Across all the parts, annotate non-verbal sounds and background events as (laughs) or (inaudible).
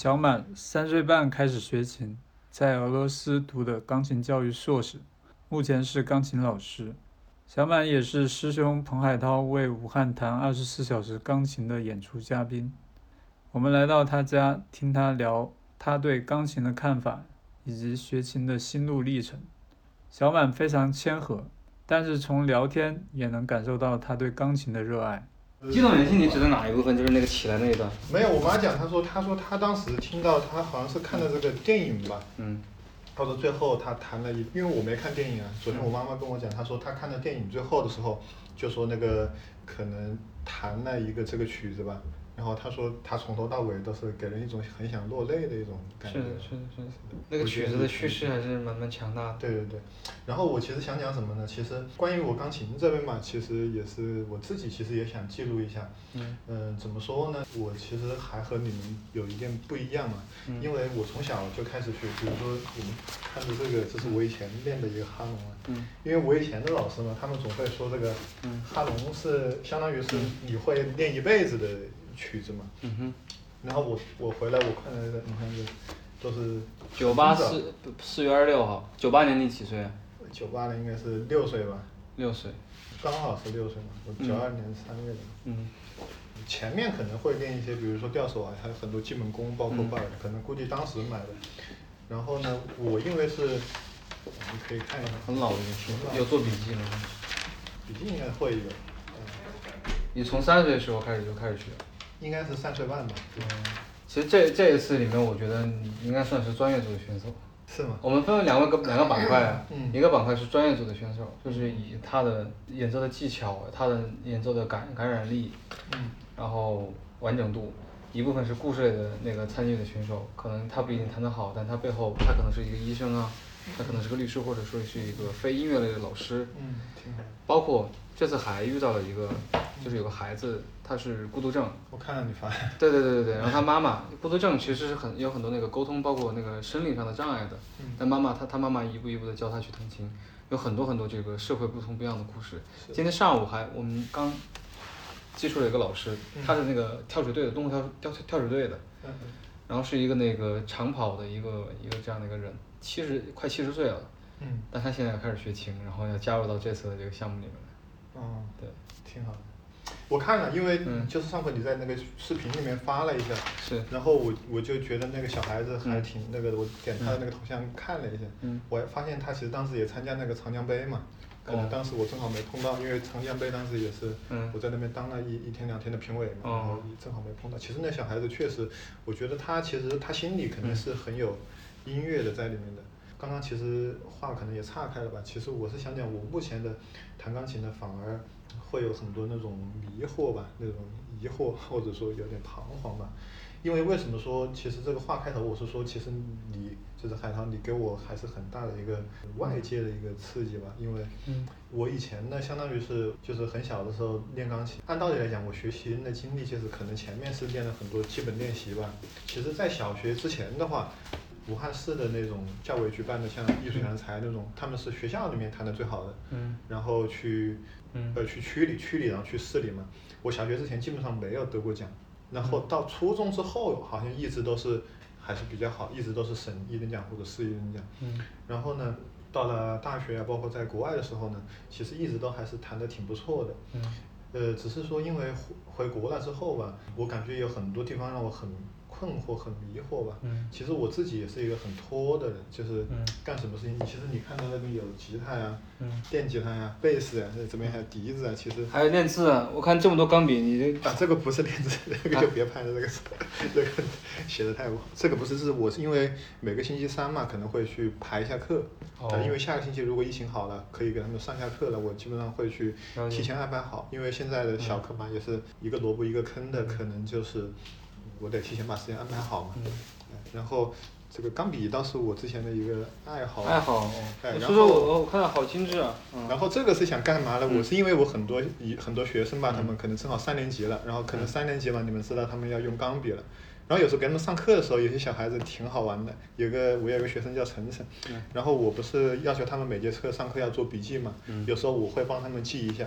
小满三岁半开始学琴，在俄罗斯读的钢琴教育硕士，目前是钢琴老师。小满也是师兄彭海涛为武汉弹二十四小时钢琴的演出嘉宾。我们来到他家，听他聊他对钢琴的看法，以及学琴的心路历程。小满非常谦和，但是从聊天也能感受到他对钢琴的热爱。激动人心，你指的哪一部分？就是那个起来那一段。没有，我妈讲，她说，她说她当时听到，她好像是看的这个电影吧。嗯。到了最后她弹了一，因为我没看电影啊。昨天我妈妈跟我讲，她说她看的电影最后的时候，就说那个可能弹了一个这个曲子吧。然后他说，他从头到尾都是给人一种很想落泪的一种感觉。是的，是的，是的。那个曲子的叙事还是蛮蛮强大的。对对对。然后我其实想讲什么呢？其实关于我钢琴这边嘛，其实也是我自己其实也想记录一下。嗯。嗯，怎么说呢？我其实还和你们有一点不一样嘛。嗯。因为我从小就开始学，比如说我们看着这个，这是我以前练的一个哈农啊。嗯。因为我以前的老师嘛，他们总会说这个，哈农是相当于是你会练一辈子的。曲子嘛，嗯哼，然后我我回来我看那个，你看这都是九八四四月二十六号，九八年你几岁？九八年应该是六岁吧。六岁，刚好是六岁嘛，我九二年三月的。嗯，前面可能会练一些，比如说吊手啊，还有很多基本功，包括伴儿，可能估计当时买的。然后呢，我因为是，你可以看一下。很老的一个曲，有做笔记吗？笔记应该会有。你从三岁的时候开始就开始学？应该是三岁半吧。嗯，其实这这一次里面，我觉得你应该算是专业组的选手。是吗？我们分为两个两个板块，嗯，一个板块是专业组的选手，就是以他的演奏的技巧、他的演奏的感感染力，嗯，然后完整度；一部分是故事类的那个参与的选手，可能他不一定弹得好，但他背后他可能是一个医生啊，他可能是个律师，或者说是一个非音乐类的老师，嗯，挺好。包括这次还遇到了一个，就是有个孩子。他是孤独症，我看到你发。(laughs) 对对对对对，然后他妈妈孤独症其实是很有很多那个沟通，包括那个生理上的障碍的。嗯。但妈妈他他妈妈一步一步的教他去弹琴，有很多很多这个社会不同不一样的故事。今天上午还我们刚接触了一个老师，他是那个跳水队的，动物跳跳跳水队的。嗯然后是一个那个长跑的一个一个这样的一个人，七十快七十岁了。嗯。但他现在要开始学琴，然后要加入到这次的这个项目里面来。嗯。对。挺好的。我看了，因为就是上回你在那个视频里面发了一下，是，然后我我就觉得那个小孩子还挺那个的，我点他的那个头像看了一下，嗯我还发现他其实当时也参加那个长江杯嘛，可能当时我正好没碰到，因为长江杯当时也是我在那边当了一一天两天的评委嘛，然后正好没碰到。其实那小孩子确实，我觉得他其实他心里肯定是很有音乐的在里面的。刚刚其实话可能也岔开了吧，其实我是想讲我目前的弹钢琴的反而。会有很多那种迷惑吧，那种疑惑或者说有点彷徨吧，因为为什么说其实这个话开头我是说其实你就是海棠，你给我还是很大的一个外界的一个刺激吧，因为我以前呢相当于是就是很小的时候练钢琴，按道理来讲我学习的经历就是可能前面是练了很多基本练习吧，其实在小学之前的话。武汉市的那种教委举办的像艺术人才那种，他们是学校里面弹的最好的，然后去呃去区里区里然后去市里嘛。我小学之前基本上没有得过奖，然后到初中之后好像一直都是还是比较好，一直都是省一等奖或者市一等奖。然后呢，到了大学啊，包括在国外的时候呢，其实一直都还是弹的挺不错的。呃，只是说因为回国了之后吧，我感觉有很多地方让我很。困惑很迷惑吧，其实我自己也是一个很拖的人，就是干什么事情，其实你看到那边有吉他呀，电吉他呀，贝斯呀，这边还有笛子啊，其实还有练字啊，我看这么多钢笔，你啊这个不是练字，这个就别拍了，这个是这个写的太不好，这个不是，是我是因为每个星期三嘛，可能会去排一下课，因为下个星期如果疫情好了，可以给他们上下课了，我基本上会去提前安排好，因为现在的小课嘛，也是一个萝卜一个坑的，可能就是。我得提前把时间安排好嘛，然后这个钢笔倒是我之前的一个爱好。爱好，哎，然后我我看到好精致啊。然后这个是想干嘛呢？我是因为我很多一很多学生吧，他们可能正好三年级了，然后可能三年级嘛，你们知道他们要用钢笔了，然后有时候给他们上课的时候，有些小孩子挺好玩的。有个我有个学生叫晨晨，然后我不是要求他们每节课上课要做笔记嘛，有时候我会帮他们记一下，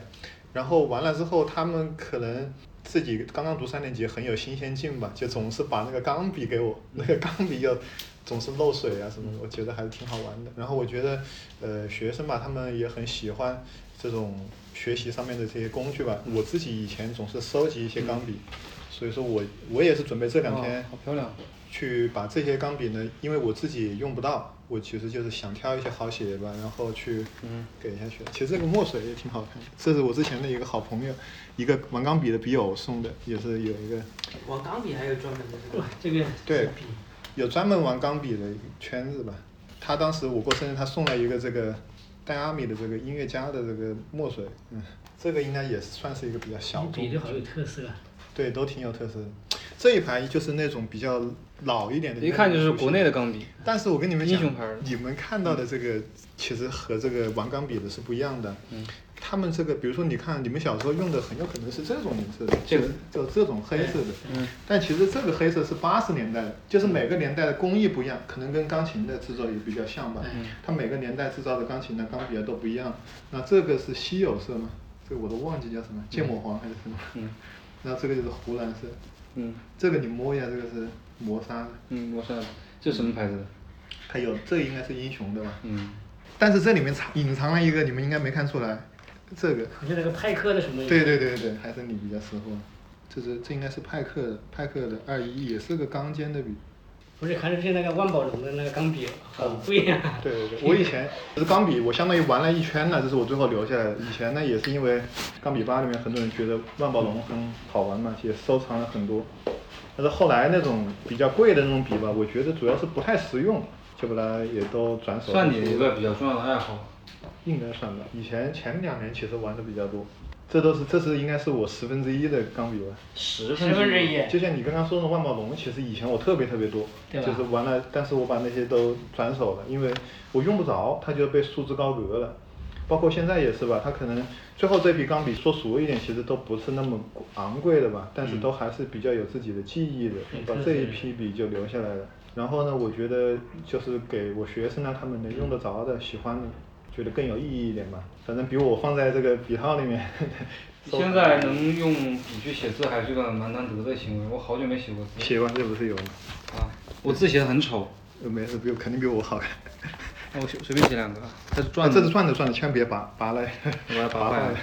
然后完了之后他们可能。自己刚刚读三年级很有新鲜劲吧，就总是把那个钢笔给我，那个钢笔又总是漏水啊什么的，我觉得还是挺好玩的。然后我觉得，呃，学生吧，他们也很喜欢这种学习上面的这些工具吧。我自己以前总是收集一些钢笔，所以说我我也是准备这两天，好漂亮，去把这些钢笔呢，因为我自己用不到。我其实就是想挑一些好写的吧，然后去给下去。其实这个墨水也挺好看的，这是我之前的一个好朋友，一个玩钢笔的笔友送的，也是有一个。玩钢笔还有专门的这个这个对，有专门玩钢笔的圈子吧。他当时我过生日，他送了一个这个戴阿米的这个音乐家的这个墨水，嗯，这个应该也算是一个比较小众。笔就好有特色啊。对，都挺有特色的。这一排就是那种比较老一点的，一看就是国内的钢笔。但是我跟你们讲，你们看到的这个其实和这个玩钢笔的是不一样的。嗯。他们这个，比如说你看，你们小时候用的很有可能是这种颜色的，这个就这种黑色的。嗯。但其实这个黑色是八十年代的，就是每个年代的工艺不一样，可能跟钢琴的制作也比较像吧。嗯。它每个年代制造的钢琴的钢笔啊都不一样。那这个是稀有色嘛？这个我都忘记叫什么，芥末黄还是什么？嗯。那这个就是湖蓝色。嗯，这个你摸一下，这个是磨砂的。嗯，磨砂的，这什么牌子的？还有，这应该是英雄的吧？嗯。但是这里面藏隐藏了一个，你们应该没看出来，这个。你是那个派克的什么？对对对对，还是你比较识货。这是这应该是派克的，派克的二一也是个钢尖的笔。不是，看上去那个万宝龙的那个钢笔好贵呀。对对对，我以前就是钢笔，我相当于玩了一圈了，这是我最后留下来的。以前呢，也是因为钢笔吧里面很多人觉得万宝龙很好玩嘛，也收藏了很多。但是后来那种比较贵的那种笔吧，我觉得主要是不太实用，就把它也都转手。算你一个比较重要的爱好。应该算吧，以前前两年其实玩的比较多。这都是，这是应该是我十分之一的钢笔吧。十分之一。就像你刚刚说的万宝龙，其实以前我特别特别多，就是完了，但是我把那些都转手了，因为我用不着，它就被束之高阁了。包括现在也是吧，它可能最后这批钢笔说俗一点，其实都不是那么昂贵的吧，但是都还是比较有自己的记忆的，把这一批笔就留下来了。然后呢，我觉得就是给我学生呢，他们能用得着的、喜欢的。觉得更有意义一点吧，反正比我放在这个笔套里面。(laughs) 现在能用笔去写字还是个蛮难得的行为，我好久没写过字。写完这不是有吗？啊，我字写的很丑。没事，比肯定比我好看。那我随随便写两个，这是转的。这是转的转的，千万别拔拔了，(laughs) 把它拔坏了。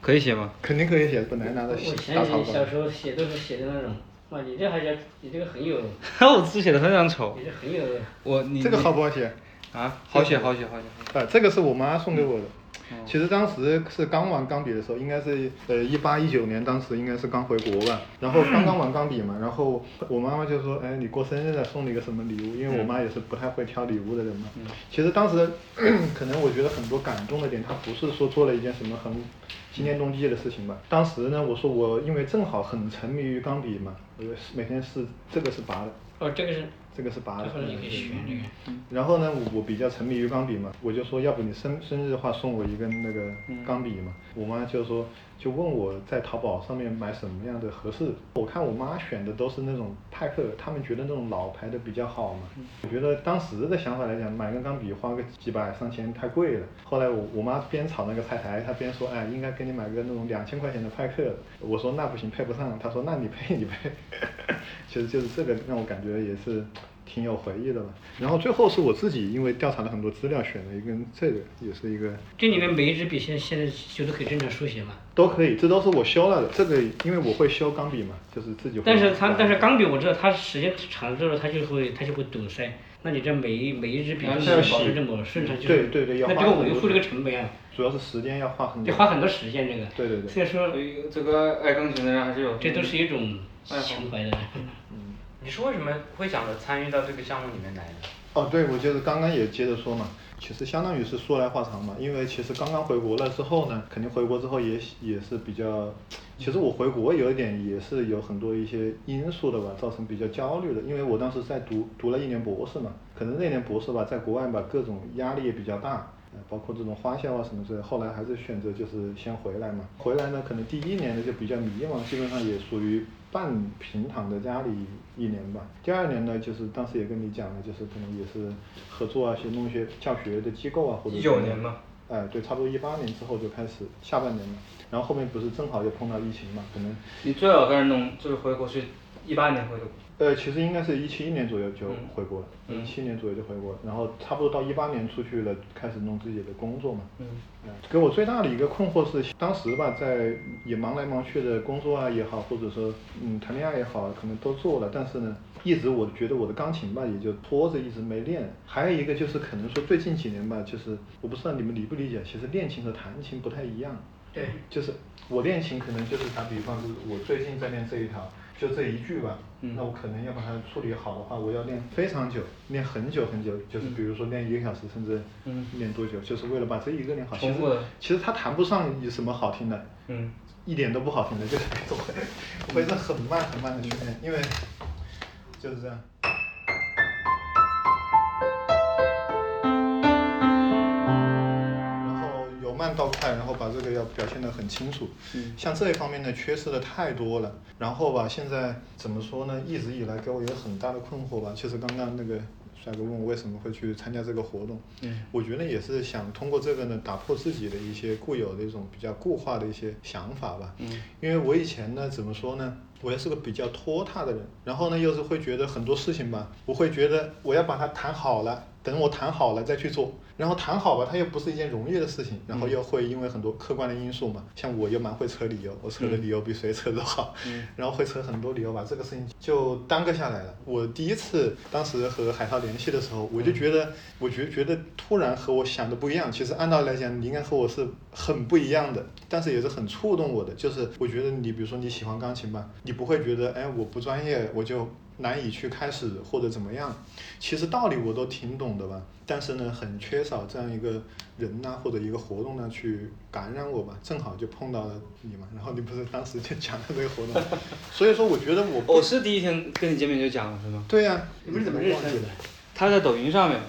可以写吗？肯定可以写，本来拿着写大草稿。我以前小时候写都是写的那种，哇，你这还叫你这个很有。(laughs) 我字写的非常丑。你这很有。我你。这个好不好写？啊，好写好写好写。啊，这个是我妈送给我的。其实当时是刚玩钢笔的时候，应该是呃一八一九年，当时应该是刚回国吧。然后刚刚玩钢笔嘛，然后我妈妈就说：“哎，你过生日了，送你个什么礼物？”因为我妈也是不太会挑礼物的人嘛。其实当时 (clears throat) 可能我觉得很多感动的点，她不是说做了一件什么很惊天动地的事情吧。当时呢，我说我因为正好很沉迷于钢笔嘛，我就每天是这个是拔的。哦，这个是。这个是拔的，嗯，然后呢，我比较沉迷于钢笔嘛，我就说要不你生生日的话送我一根那个钢笔嘛，我妈就说就问我在淘宝上面买什么样的合适，我看我妈选的都是那种派克，他们觉得那种老牌的比较好嘛，我觉得当时的想法来讲，买根钢笔花个几百上千太贵了，后来我我妈边炒那个菜台，她边说哎应该给你买个那种两千块钱的派克，我说那不行配不上，她说那你配你配，(laughs) 其实就是这个让我感觉也是。挺有回忆的吧，然后最后是我自己，因为调查了很多资料，选了一根这个，也是一个。这里面每一支笔现现在修都可以正常书写吗？都可以，这都是我修了的。这个因为我会修钢笔嘛，就是自己。但是它但是钢笔我知道它时间长了之后它就会它就会堵塞，那你这每一每一支笔都要保持这么顺畅，就是对对对，要那这个维护这个成本啊。主要是时间要花很。要花很多时间这个。对对对。所以说，这个爱钢琴的人还是有。这都是一种情怀的。你是为什么会想着参与到这个项目里面来的？哦，对，我就是刚刚也接着说嘛，其实相当于是说来话长嘛，因为其实刚刚回国了之后呢，肯定回国之后也也是比较，其实我回国有一点也是有很多一些因素的吧，造成比较焦虑的，因为我当时在读读了一年博士嘛，可能那年博士吧，在国外吧，各种压力也比较大。包括这种花销啊什么之类，后来还是选择就是先回来嘛。回来呢，可能第一年呢就比较迷茫，基本上也属于半平躺在家里一年吧。第二年呢，就是当时也跟你讲了，就是可能也是合作啊，去弄一些教学的机构啊，或者。一九年嘛。哎，对，差不多一八年之后就开始下半年了，然后后面不是正好又碰到疫情嘛，可能。你最早开始弄就是回国去一八年回的。呃，其实应该是一七年左右就回国了，一七年左右就回国了，然后差不多到一八年出去了，开始弄自己的工作嘛。嗯。给我最大的一个困惑是，当时吧，在也忙来忙去的工作啊也好，或者说嗯谈恋爱也好，可能都做了，但是呢，一直我觉得我的钢琴吧也就拖着一直没练。还有一个就是可能说最近几年吧，就是我不知道你们理不理解，其实练琴和弹琴不太一样。对。就是我练琴可能就是打比方，就是我最近在练这一条。就这一句吧，那我可能要把它处理好的话，我要练非常久，练很久很久，就是比如说练一个小时，甚至练多久，就是为了把这一个练好。其实其实它谈不上有什么好听的，嗯。一点都不好听的，就是会会是很慢很慢的去练，因为就是这样。慢到快，然后把这个要表现得很清楚。嗯。像这一方面呢，缺失的太多了。然后吧，现在怎么说呢？一直以来给我有很大的困惑吧。其实刚刚那个帅哥问我为什么会去参加这个活动。嗯。我觉得也是想通过这个呢，打破自己的一些固有的一种比较固化的一些想法吧。嗯。因为我以前呢，怎么说呢？我也是个比较拖沓的人。然后呢，又是会觉得很多事情吧，我会觉得我要把它谈好了，等我谈好了再去做。然后谈好吧，它又不是一件容易的事情，然后又会因为很多客观的因素嘛，像我又蛮会扯理由，我扯的理由比谁扯都好，(laughs) 然后会扯很多理由，把这个事情就耽搁下来了。我第一次当时和海涛联系的时候，我就觉得，我觉觉得突然和我想的不一样。其实按道理来讲，你应该和我是很不一样的，但是也是很触动我的。就是我觉得你比如说你喜欢钢琴吧，你不会觉得哎我不专业我就。难以去开始或者怎么样，其实道理我都挺懂的吧，但是呢，很缺少这样一个人呐，或者一个活动呢去感染我吧，正好就碰到了你嘛，然后你不是当时就讲了这个活动，(laughs) 所以说我觉得我我是第一天跟你见面就讲了是吗？对呀，你们怎么认识的？他在抖音上面。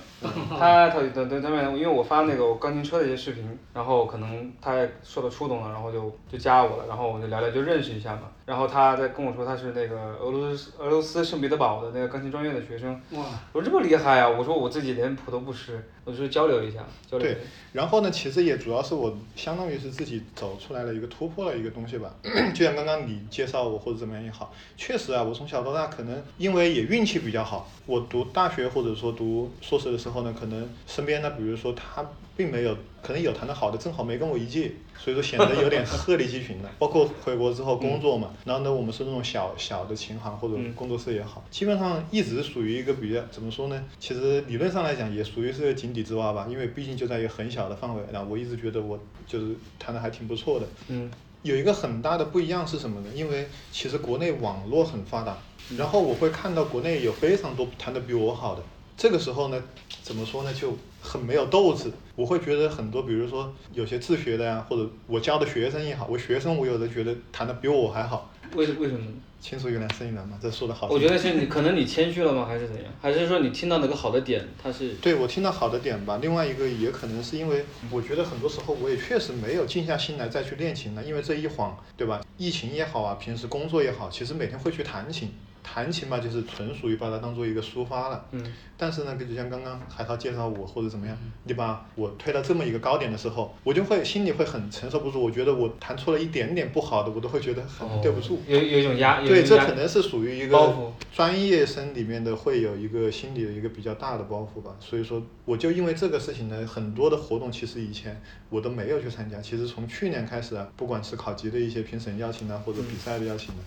他他等等上面，因为我发那个我钢琴车的一些视频，然后可能他也受到触动了，然后就就加我了，然后我就聊聊就认识一下嘛。然后他在跟我说他是那个俄罗斯俄罗斯圣彼得堡的那个钢琴专业的学生。哇！我说这么厉害啊！我说我自己连谱都不识，我就交流一下，对，然后呢，其实也主要是我相当于是自己走出来了一个突破了一个东西吧。(clears throat) 就像刚刚你介绍我或者怎么样也好，确实啊，我从小到大可能因为也运气比较好，我读大学或者说读硕士的时候。呢，可能身边呢，比如说他并没有，可能有谈得好的，正好没跟我一届，所以说显得有点鹤立鸡群的。(laughs) 包括回国之后工作嘛，然后呢，我们是那种小小的琴行或者工作室也好，基本上一直属于一个比较怎么说呢？其实理论上来讲也属于是井底之蛙吧，因为毕竟就在一个很小的范围。然后我一直觉得我就是弹的还挺不错的。嗯。有一个很大的不一样是什么呢？因为其实国内网络很发达，然后我会看到国内有非常多弹的比我好的。这个时候呢，怎么说呢，就很没有斗志。我会觉得很多，比如说有些自学的呀，或者我教的学生也好，我学生我有的觉得弹的比我还好。为为什么？青出于蓝胜于蓝嘛，这说的好。我觉得是你可能你谦虚了吗，还是怎样？还是说你听到那个好的点，他是？对我听到好的点吧。另外一个也可能是因为，我觉得很多时候我也确实没有静下心来再去练琴了，因为这一晃，对吧？疫情也好啊，平时工作也好，其实每天会去弹琴。弹琴嘛，就是纯属于把它当做一个抒发了。嗯。但是呢，就像刚刚海涛介绍我或者怎么样，你把我推到这么一个高点的时候，我就会心里会很承受不住。我觉得我弹出了一点点不好的，我都会觉得很对不住。有有一种压。对，这可能是属于一个专业生里面的会有一个心理的一个比较大的包袱吧。所以说，我就因为这个事情呢，很多的活动其实以前我都没有去参加。其实从去年开始啊，不管是考级的一些评审邀请啊，或者比赛的邀请的。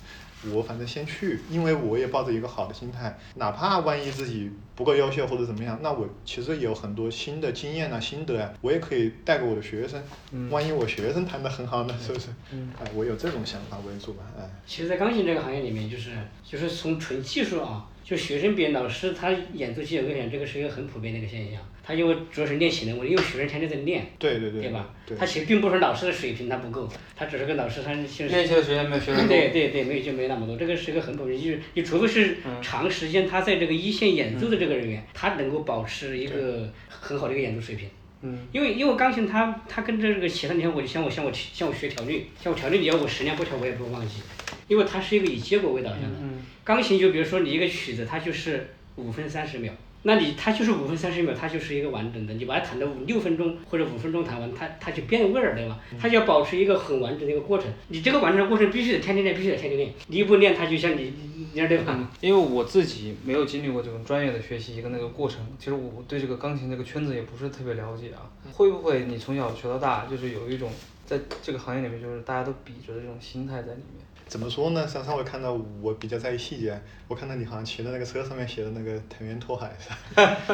我反正先去，因为我也抱着一个好的心态，哪怕万一自己不够优秀或者怎么样，那我其实有很多新的经验啊、心得啊，我也可以带给我的学生。嗯。万一我学生弹得很好呢，是不是？嗯。哎，我有这种想法为主吧，哎。其实，在钢琴这个行业里面，就是就是从纯技术啊，就学生比老师他演奏技巧更强，这个是一个很普遍的一个现象。他因为主要是练琴的问题，因为学生天天在练，对对对，对吧？他其实并不是老师的水平他不够，他只是跟老师他练习的时间没有学生多。对对对，没有就没那么多。这个是一个很普遍，就是你除非是长时间他在这个一线演奏的这个人员，他能够保持一个很好的一个演奏水平。嗯。因为因为钢琴它它跟这个其他你看我像我像我像我学调律，像我调律你要我十年不调我也不会忘记，因为它是一个以结果为导向的。嗯。钢琴就比如说你一个曲子它就是五分三十秒。那你它就是五分三十秒，它就是一个完整的。你把它弹到五六分钟或者五分钟弹完，它它就变味儿，对吧？它就要保持一个很完整的一个过程。你这个完整的过程必须得天天练，必须得天天练。你一不练，它就像你你对吧？因为我自己没有经历过这种专业的学习一个那个过程，其实我对这个钢琴这个圈子也不是特别了解啊。会不会你从小学到大，就是有一种在这个行业里面，就是大家都比着的这种心态在里面？怎么说呢？上上回看到我比较在意细节，我看到你好像骑的那个车上面写的那个“藤原拓海”？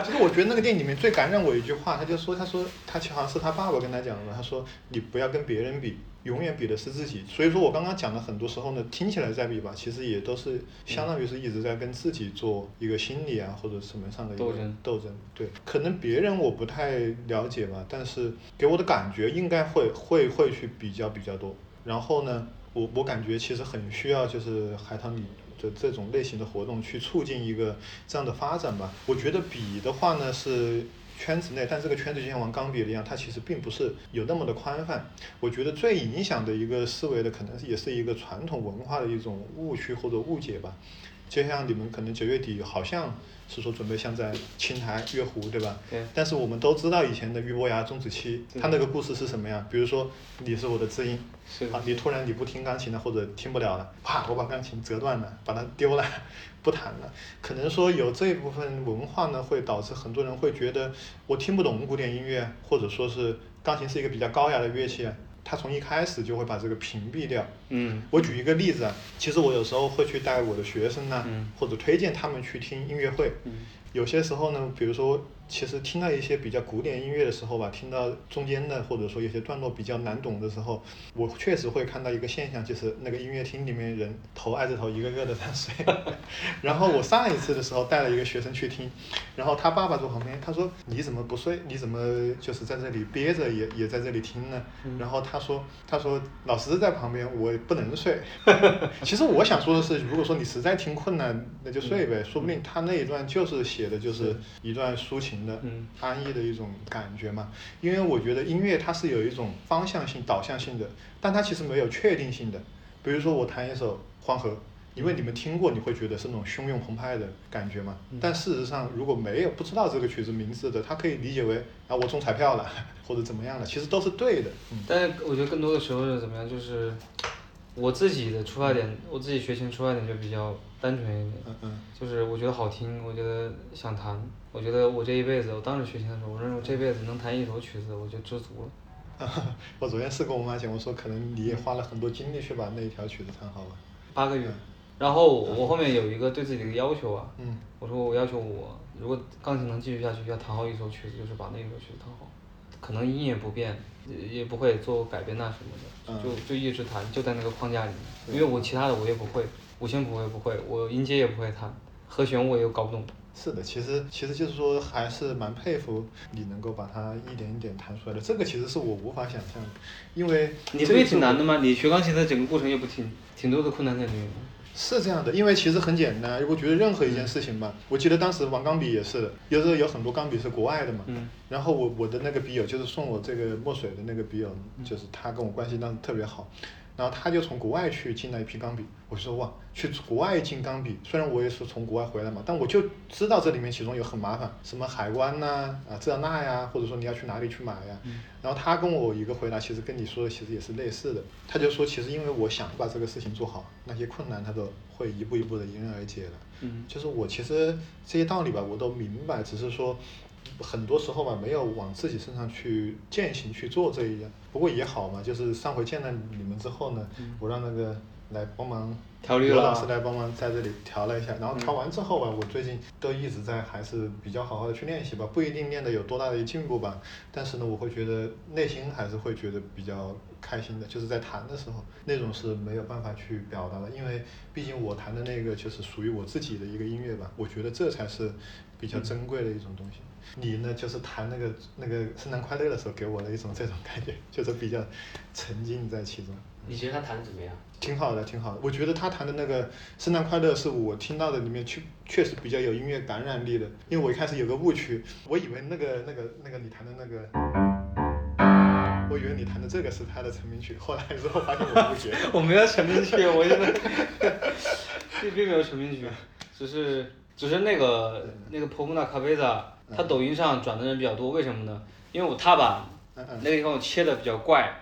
其实 (laughs) 我觉得那个电影里面最感染我一句话，他就说：“他说他好像是他爸爸跟他讲的，他说你不要跟别人比，永远比的是自己。”所以说我刚刚讲的很多时候呢，听起来在比吧，其实也都是相当于是一直在跟自己做一个心理啊或者什么上的一个斗争。斗争对，可能别人我不太了解吧，但是给我的感觉应该会会会去比较比较多。然后呢？我我感觉其实很需要就是海棠里的这种类型的活动去促进一个这样的发展吧。我觉得比的话呢是圈子内，但这个圈子就像玩钢笔一样，它其实并不是有那么的宽泛。我觉得最影响的一个思维的可能也是一个传统文化的一种误区或者误解吧。就像你们可能九月底好像。是说准备像在青台月湖对吧？对。但是我们都知道以前的俞伯牙钟子期，他那个故事是什么呀？比如说你是我的知音，啊，你突然你不听钢琴了或者听不了了，啪，我把钢琴折断了，把它丢了，(laughs) 不弹了。可能说有这一部分文化呢，会导致很多人会觉得我听不懂古典音乐，或者说是钢琴是一个比较高雅的乐器。他从一开始就会把这个屏蔽掉。嗯。我举一个例子啊，其实我有时候会去带我的学生呢，或者推荐他们去听音乐会。嗯。有些时候呢，比如说。其实听到一些比较古典音乐的时候吧，听到中间的或者说有些段落比较难懂的时候，我确实会看到一个现象，就是那个音乐厅里面人头挨着头一个个的在睡。(laughs) 然后我上一次的时候带了一个学生去听，然后他爸爸坐旁边，他说你怎么不睡？你怎么就是在这里憋着也也在这里听呢？然后他说他说老师在旁边，我不能睡。(laughs) 其实我想说的是，如果说你实在听困难，那就睡呗，说不定他那一段就是写的就是一段抒情。的安逸的一种感觉嘛，因为我觉得音乐它是有一种方向性、导向性的，但它其实没有确定性的。比如说我弹一首《黄河》，因为你们听过，你会觉得是那种汹涌澎湃的感觉嘛。但事实上，如果没有不知道这个曲子名字的，他可以理解为啊我中彩票了 (laughs) 或者怎么样的，其实都是对的。但是我觉得更多的时候是怎么样，就是我自己的出发点，我自己学琴出发点就比较单纯一点，嗯嗯就是我觉得好听，我觉得想弹。我觉得我这一辈子，我当时学琴的时候，我认为这辈子能弹一首曲子，我就知足了。(laughs) 我昨天是跟我妈讲，我说可能你也花了很多精力去把那一条曲子弹好了。八个月。然后我后面有一个对自己的一个要求啊，我说我要求我，如果钢琴能继续下去，要弹好一首曲子，就是把那首曲子弹好。可能音也不变，也不会做改变那什么的，就就一直弹，就在那个框架里面。因为我其他的我也不会，五线谱我也不会，我音阶也不会弹，和弦我也搞不懂。是的，其实其实就是说，还是蛮佩服你能够把它一点一点弹出来的。这个其实是我无法想象的，因为你不也挺难的吗？你学钢琴的整个过程也不挺挺多的困难在里面吗？是这样的，因为其实很简单。我觉得任何一件事情吧，我记得当时玩钢笔也是的，有时候有很多钢笔是国外的嘛。嗯。然后我我的那个笔友就是送我这个墨水的那个笔友，就是他跟我关系当时特别好。然后他就从国外去进了一批钢笔，我说哇，去国外进钢笔，虽然我也是从国外回来嘛，但我就知道这里面其中有很麻烦，什么海关呐，啊这那呀，或者说你要去哪里去买呀。然后他跟我一个回答，其实跟你说的其实也是类似的。他就说，其实因为我想把这个事情做好，那些困难他都会一步一步的迎刃而解的。嗯。就是我其实这些道理吧，我都明白，只是说。很多时候吧，没有往自己身上去践行去做这一样，不过也好嘛，就是上回见了你们之后呢，我让那个来帮忙，刘老师来帮忙在这里调了一下，然后调完之后吧，我最近都一直在还是比较好好的去练习吧，不一定练的有多大的进步吧，但是呢，我会觉得内心还是会觉得比较开心的，就是在弹的时候，那种是没有办法去表达的，因为毕竟我弹的那个就是属于我自己的一个音乐吧，我觉得这才是比较珍贵的一种东西。你呢，就是弹那个那个圣诞快乐的时候，给我的一种这种感觉，就是比较沉浸在其中。你觉得他弹的怎么样？挺好的，挺好的。我觉得他弹的那个圣诞快乐是我听到的里面确确实比较有音乐感染力的。因为我一开始有个误区，我以为那个那个那个你弹的那个，我以为你弹的这个是他的成名曲，后来之后发现我误解。我没有成名曲，我觉得 (laughs) 并并没有成名曲，只是。只是那个那个婆婆那卡贝子，他抖音上转的人比较多，为什么呢？因为我他把那个地方切的比较怪，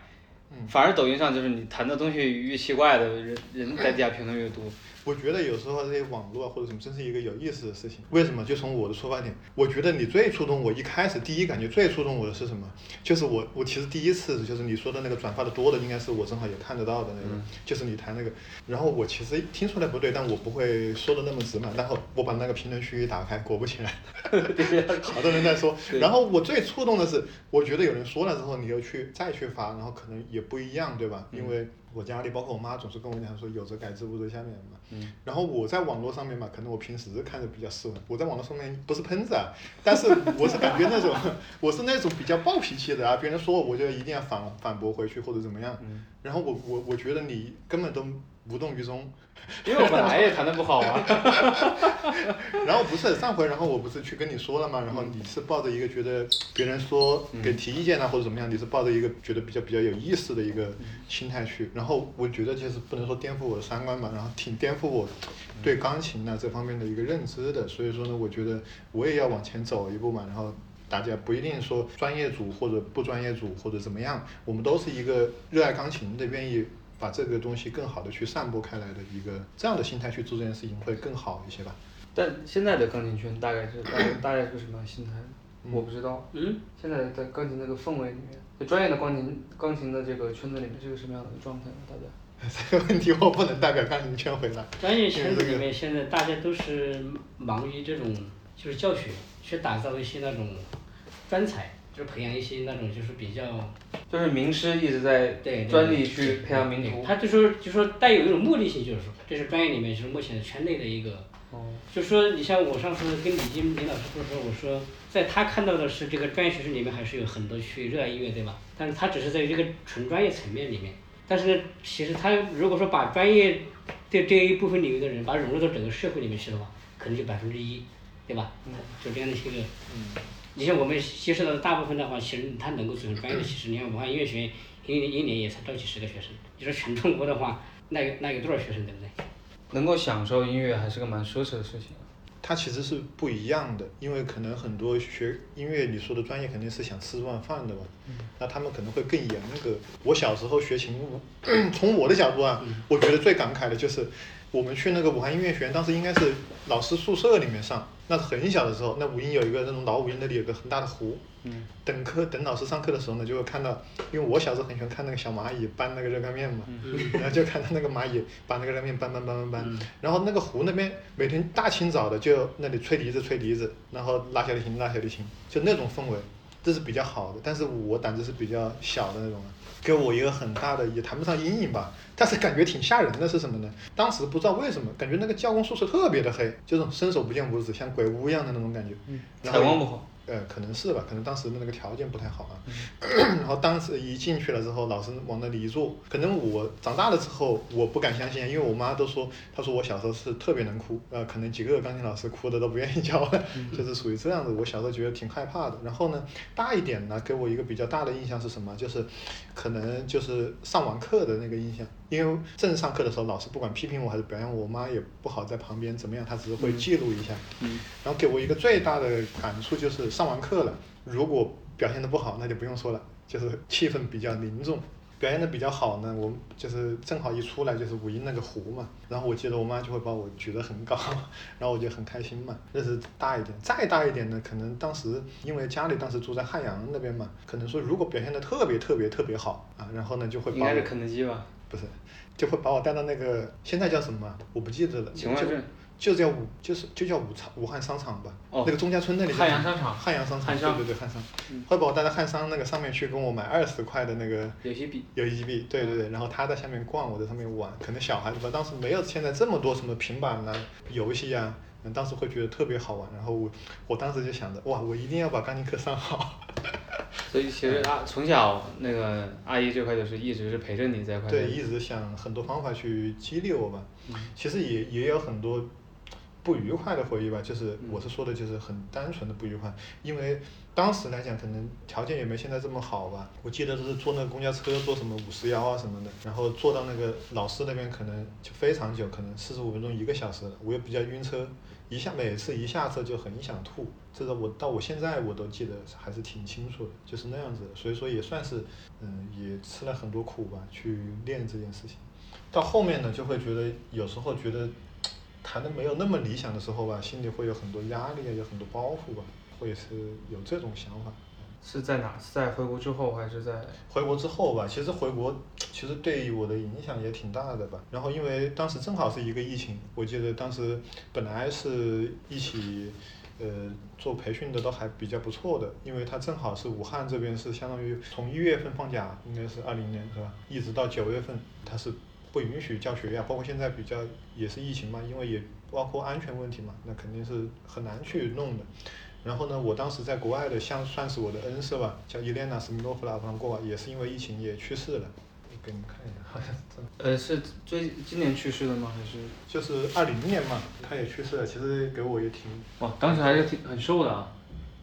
反而抖音上就是你弹的东西越奇怪的人人在底下评论越多。我觉得有时候这些网络啊或者什么，真是一个有意思的事情。为什么？就从我的出发点，我觉得你最触动我一开始第一感觉最触动我的是什么？就是我我其实第一次就是你说的那个转发的多的，应该是我正好也看得到的那个，就是你谈那个。然后我其实听出来不对，但我不会说的那么直嘛。然后我把那个评论区一打开，果不其然，(laughs) 好多人在说。(laughs) 然后我最触动的是，我觉得有人说了之后，你又去再去发，然后可能也不一样，对吧？因为。我家里包括我妈总是跟我讲说有则改之无则加勉嘛，然后我在网络上面嘛，可能我平时看着比较斯文，我在网络上面不是喷子啊，(laughs) 但是我是感觉那种 (laughs) 我是那种比较暴脾气的啊，别人说我我就一定要反反驳回去或者怎么样，然后我我我觉得你根本都无动于衷。因为我本来也弹的不好啊，(laughs) 然后不是上回，然后我不是去跟你说了嘛，然后你是抱着一个觉得别人说给提意见啊或者怎么样，你是抱着一个觉得比较比较有意思的一个心态去，然后我觉得就是不能说颠覆我的三观吧，然后挺颠覆我对钢琴啊这方面的一个认知的，所以说呢，我觉得我也要往前走一步嘛，然后大家不一定说专业组或者不专业组或者怎么样，我们都是一个热爱钢琴的，愿意。把这个东西更好的去散播开来的一个这样的心态去做这件事情会更好一些吧。但现在的钢琴圈大概是大概大概是什么心态？我不知道。嗯。现在在钢琴那个氛围里面，在专业的钢琴钢琴的这个圈子里面是个什么样的状态呢？大家？(laughs) 这个问题我不能代表钢琴圈回答。专业圈子里面现在大家都是忙于这种就是教学，去打造一些那种专才。就是培养一些那种就是比较，就是名师一直在专利去培养名徒。他就说就说带有一种目的性，就是说这是专业里面就是目前圈内的一个。哦。就说你像我上次跟李金林老师不是说，我说在他看到的是这个专业学生里面还是有很多去热爱音乐，对吧？但是他只是在这个纯专业层面里面。但是呢，其实他如果说把专业的这一部分领域的人把融入到整个社会里面去的话，可能就百分之一，对吧？嗯。就这样的一个。嗯。你像我们接触到的大部分的话，其实他能够组成专业的，其实你看武汉音乐学院一一年也才招几十个学生。你说全中国的话，那有那有多少学生，对不对？能够享受音乐还是个蛮奢侈的事情。它其实是不一样的，因为可能很多学音乐，你说的专业肯定是想吃顿饭的嘛。那他们可能会更严格。我小时候学琴，(clears throat) 从我的角度啊，我觉得最感慨的就是。我们去那个武汉音乐学院，当时应该是老师宿舍里面上，那是很小的时候，那五音有一个那种老五音那里有个很大的湖。嗯。等课等老师上课的时候呢，就会看到，因为我小时候很喜欢看那个小蚂蚁搬那个热干面嘛，然后就看到那个蚂蚁把那个热干面搬搬搬搬搬，然后那个湖那边每天大清早的就那里吹笛子吹笛子，然后拉小提琴拉小提琴，就那种氛围，这是比较好的。但是我胆子是比较小的那种。给我一个很大的，也谈不上阴影吧，但是感觉挺吓人的是什么呢？当时不知道为什么，感觉那个教工宿舍特别的黑，就是伸手不见五指，像鬼屋一样的那种感觉。嗯，采光不好。呃，可能是吧，可能当时的那个条件不太好啊。(clears throat) 然后当时一进去了之后，老师往那里一坐，可能我长大了之后，我不敢相信，因为我妈都说，她说我小时候是特别能哭，呃，可能几个钢琴老师哭的都不愿意教了，(laughs) 就是属于这样子。我小时候觉得挺害怕的。然后呢，大一点呢，给我一个比较大的印象是什么？就是，可能就是上完课的那个印象。因为正上课的时候，老师不管批评我还是表扬我，我妈也不好在旁边怎么样，她只是会记录一下。嗯。然后给我一个最大的感触就是上完课了，如果表现的不好，那就不用说了，就是气氛比较凝重；表现的比较好呢，我就是正好一出来就是五音那个湖嘛，然后我记得我妈就会把我举得很高，(laughs) 然后我就很开心嘛。这是大一点，再大一点呢，可能当时因为家里当时住在汉阳那边嘛，可能说如果表现的特别特别特别好啊，然后呢就会应该是肯德基吧。不是，就会把我带到那个现在叫什么？我不记得了。就就叫武，就是就叫武昌武汉商场吧。哦。那个钟家村那里。汉阳商场。汉阳商场。对对对，汉商。会把我带到汉商那个上面去，跟我买二十块的那个。游戏币。游戏币，对对对，然后他在下面逛，我在上面玩。可能小孩子吧，当时没有现在这么多什么平板啊、游戏啊，当时会觉得特别好玩。然后我，我当时就想着，哇，我一定要把钢琴课上好。所以其实啊，从小那个阿姨这块就是一直是陪着你这块。对，一直想很多方法去激励我吧。嗯。其实也也有很多不愉快的回忆吧，就是我是说的，就是很单纯的不愉快。因为当时来讲，可能条件也没现在这么好吧。我记得就是坐那个公交车，坐什么五十幺啊什么的，然后坐到那个老师那边，可能就非常久，可能四十五分钟一个小时，我又比较晕车。一下每次一下车就很想吐，这个我到我现在我都记得还是挺清楚的，就是那样子，所以说也算是嗯也吃了很多苦吧，去练这件事情。到后面呢，就会觉得有时候觉得谈的没有那么理想的时候吧，心里会有很多压力啊，有很多包袱吧，会是有这种想法。是在哪？是在回国之后还是在？回国之后吧，其实回国其实对我的影响也挺大的吧。然后因为当时正好是一个疫情，我记得当时本来是一起呃做培训的都还比较不错的，因为他正好是武汉这边是相当于从一月份放假，应该是二零年是吧？一直到九月份，他是不允许教学呀，包括现在比较也是疫情嘛，因为也包括安全问题嘛，那肯定是很难去弄的。然后呢，我当时在国外的，像算是我的恩师吧，叫伊莲娜·斯米诺夫拉夫过，也是因为疫情也去世了。我给你们看一下，好像。呃，是最今年去世的吗？还是？就是二零年嘛，他也去世了。其实给我也挺。哇，当时还是挺很瘦的啊。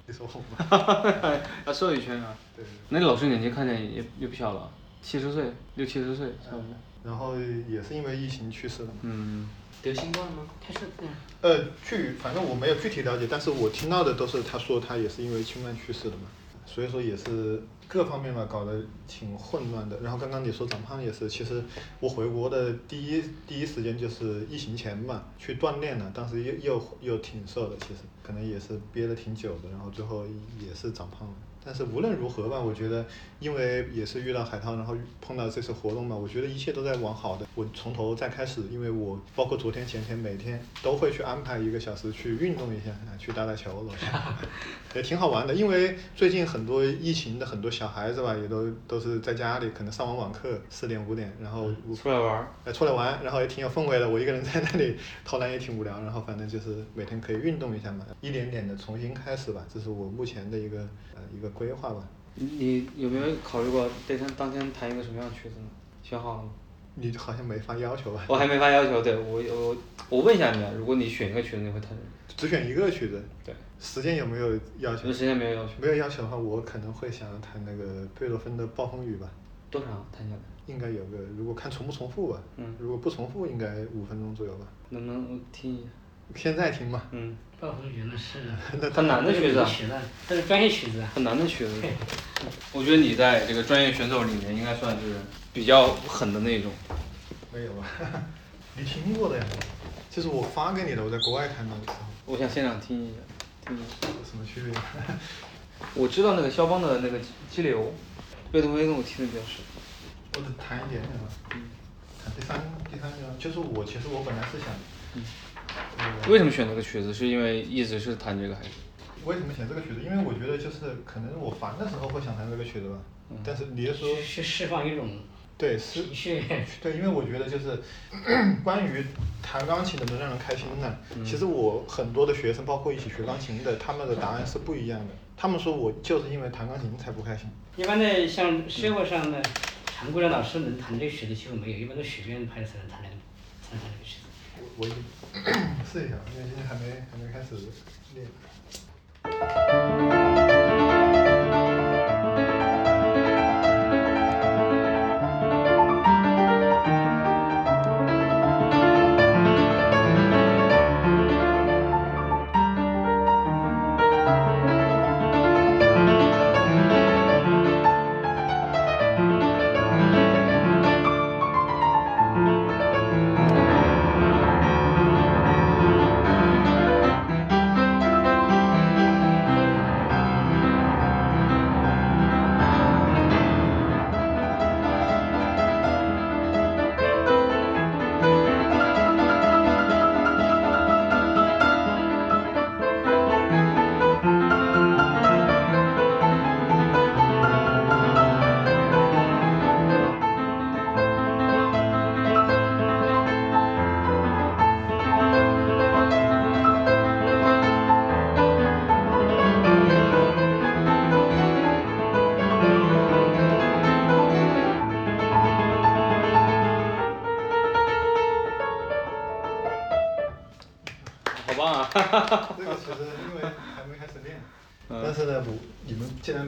你说我吗？哈哈哈要瘦一圈啊。对。那老师年纪看起来也也不小了，七十岁，六七十岁差不多。然后也是因为疫情去世的嘛。嗯。得新冠吗？他是嗯。呃，据反正我没有具体了解，但是我听到的都是他说他也是因为新冠去世的嘛，所以说也是各方面嘛搞得挺混乱的。然后刚刚你说长胖也是，其实我回国的第一第一时间就是疫情前嘛，去锻炼了，当时又又又挺瘦的，其实可能也是憋了挺久的，然后最后也是长胖了。但是无论如何吧，我觉得，因为也是遇到海涛，然后碰到这次活动嘛，我觉得一切都在往好的。我从头再开始，因为我包括昨天、前天，每天都会去安排一个小时去运动一下，去打打球，老师，也挺好玩的。因为最近很多疫情的很多小孩子吧，也都都是在家里，可能上完网课四点五点，然后出来玩，哎，出来玩，然后也挺有氛围的。我一个人在那里 (laughs) 投篮也挺无聊，然后反正就是每天可以运动一下嘛，一点点的重新开始吧，这是我目前的一个呃一个。规划吧，你有没有考虑过那天当天弹一个什么样的曲子呢？选好了吗？你好像没发要求吧？我还没发要求，对我我我问一下你啊，如果你选一个曲子，你会弹什么？只选一个曲子？对。时间有没有要求？时间没有要求。没有要求的话，我可能会想要弹那个贝多芬的《暴风雨》吧。多长？弹下来？应该有个，如果看重不重复吧。嗯。如果不重复，应该五分钟左右吧。能不能听一下？现在听吧。嗯。暴风雨那是 (laughs) 很难的曲子，他是专业曲子。很难的曲子。我觉得你在这个专业选手里面应该算是比较狠的那种。没有啊，(laughs) 你听过的呀？就是我发给你的，我在国外看到的时候。我想现场听一下，听一下。有什么区别？(laughs) 我知道那个肖邦的那个激流，贝多芬我听的比较少。我只弹一点点吧。嗯。弹第三第三个，就是我其实我本来是想。嗯。为什么选这个曲子？是因为一直是弹这个还是？为什么选这个曲子？因为我觉得就是可能我烦的时候会想弹这个曲子吧。嗯。但是你是说？是释放一种。对，是。对，因为我觉得就是 (coughs) 关于弹钢琴能不能让人开心呢？其实我很多的学生，包括一起学钢琴的，他们的答案是不一样的。他们说我就是因为弹钢琴才不开心。一般的像社会上的常规的老师能弹这个曲子几乎没有，一般都学院派的才能弹那个，才能弹这个曲子。我我试一下，因为今天还没还没开始练。这个其实因为还没开始练，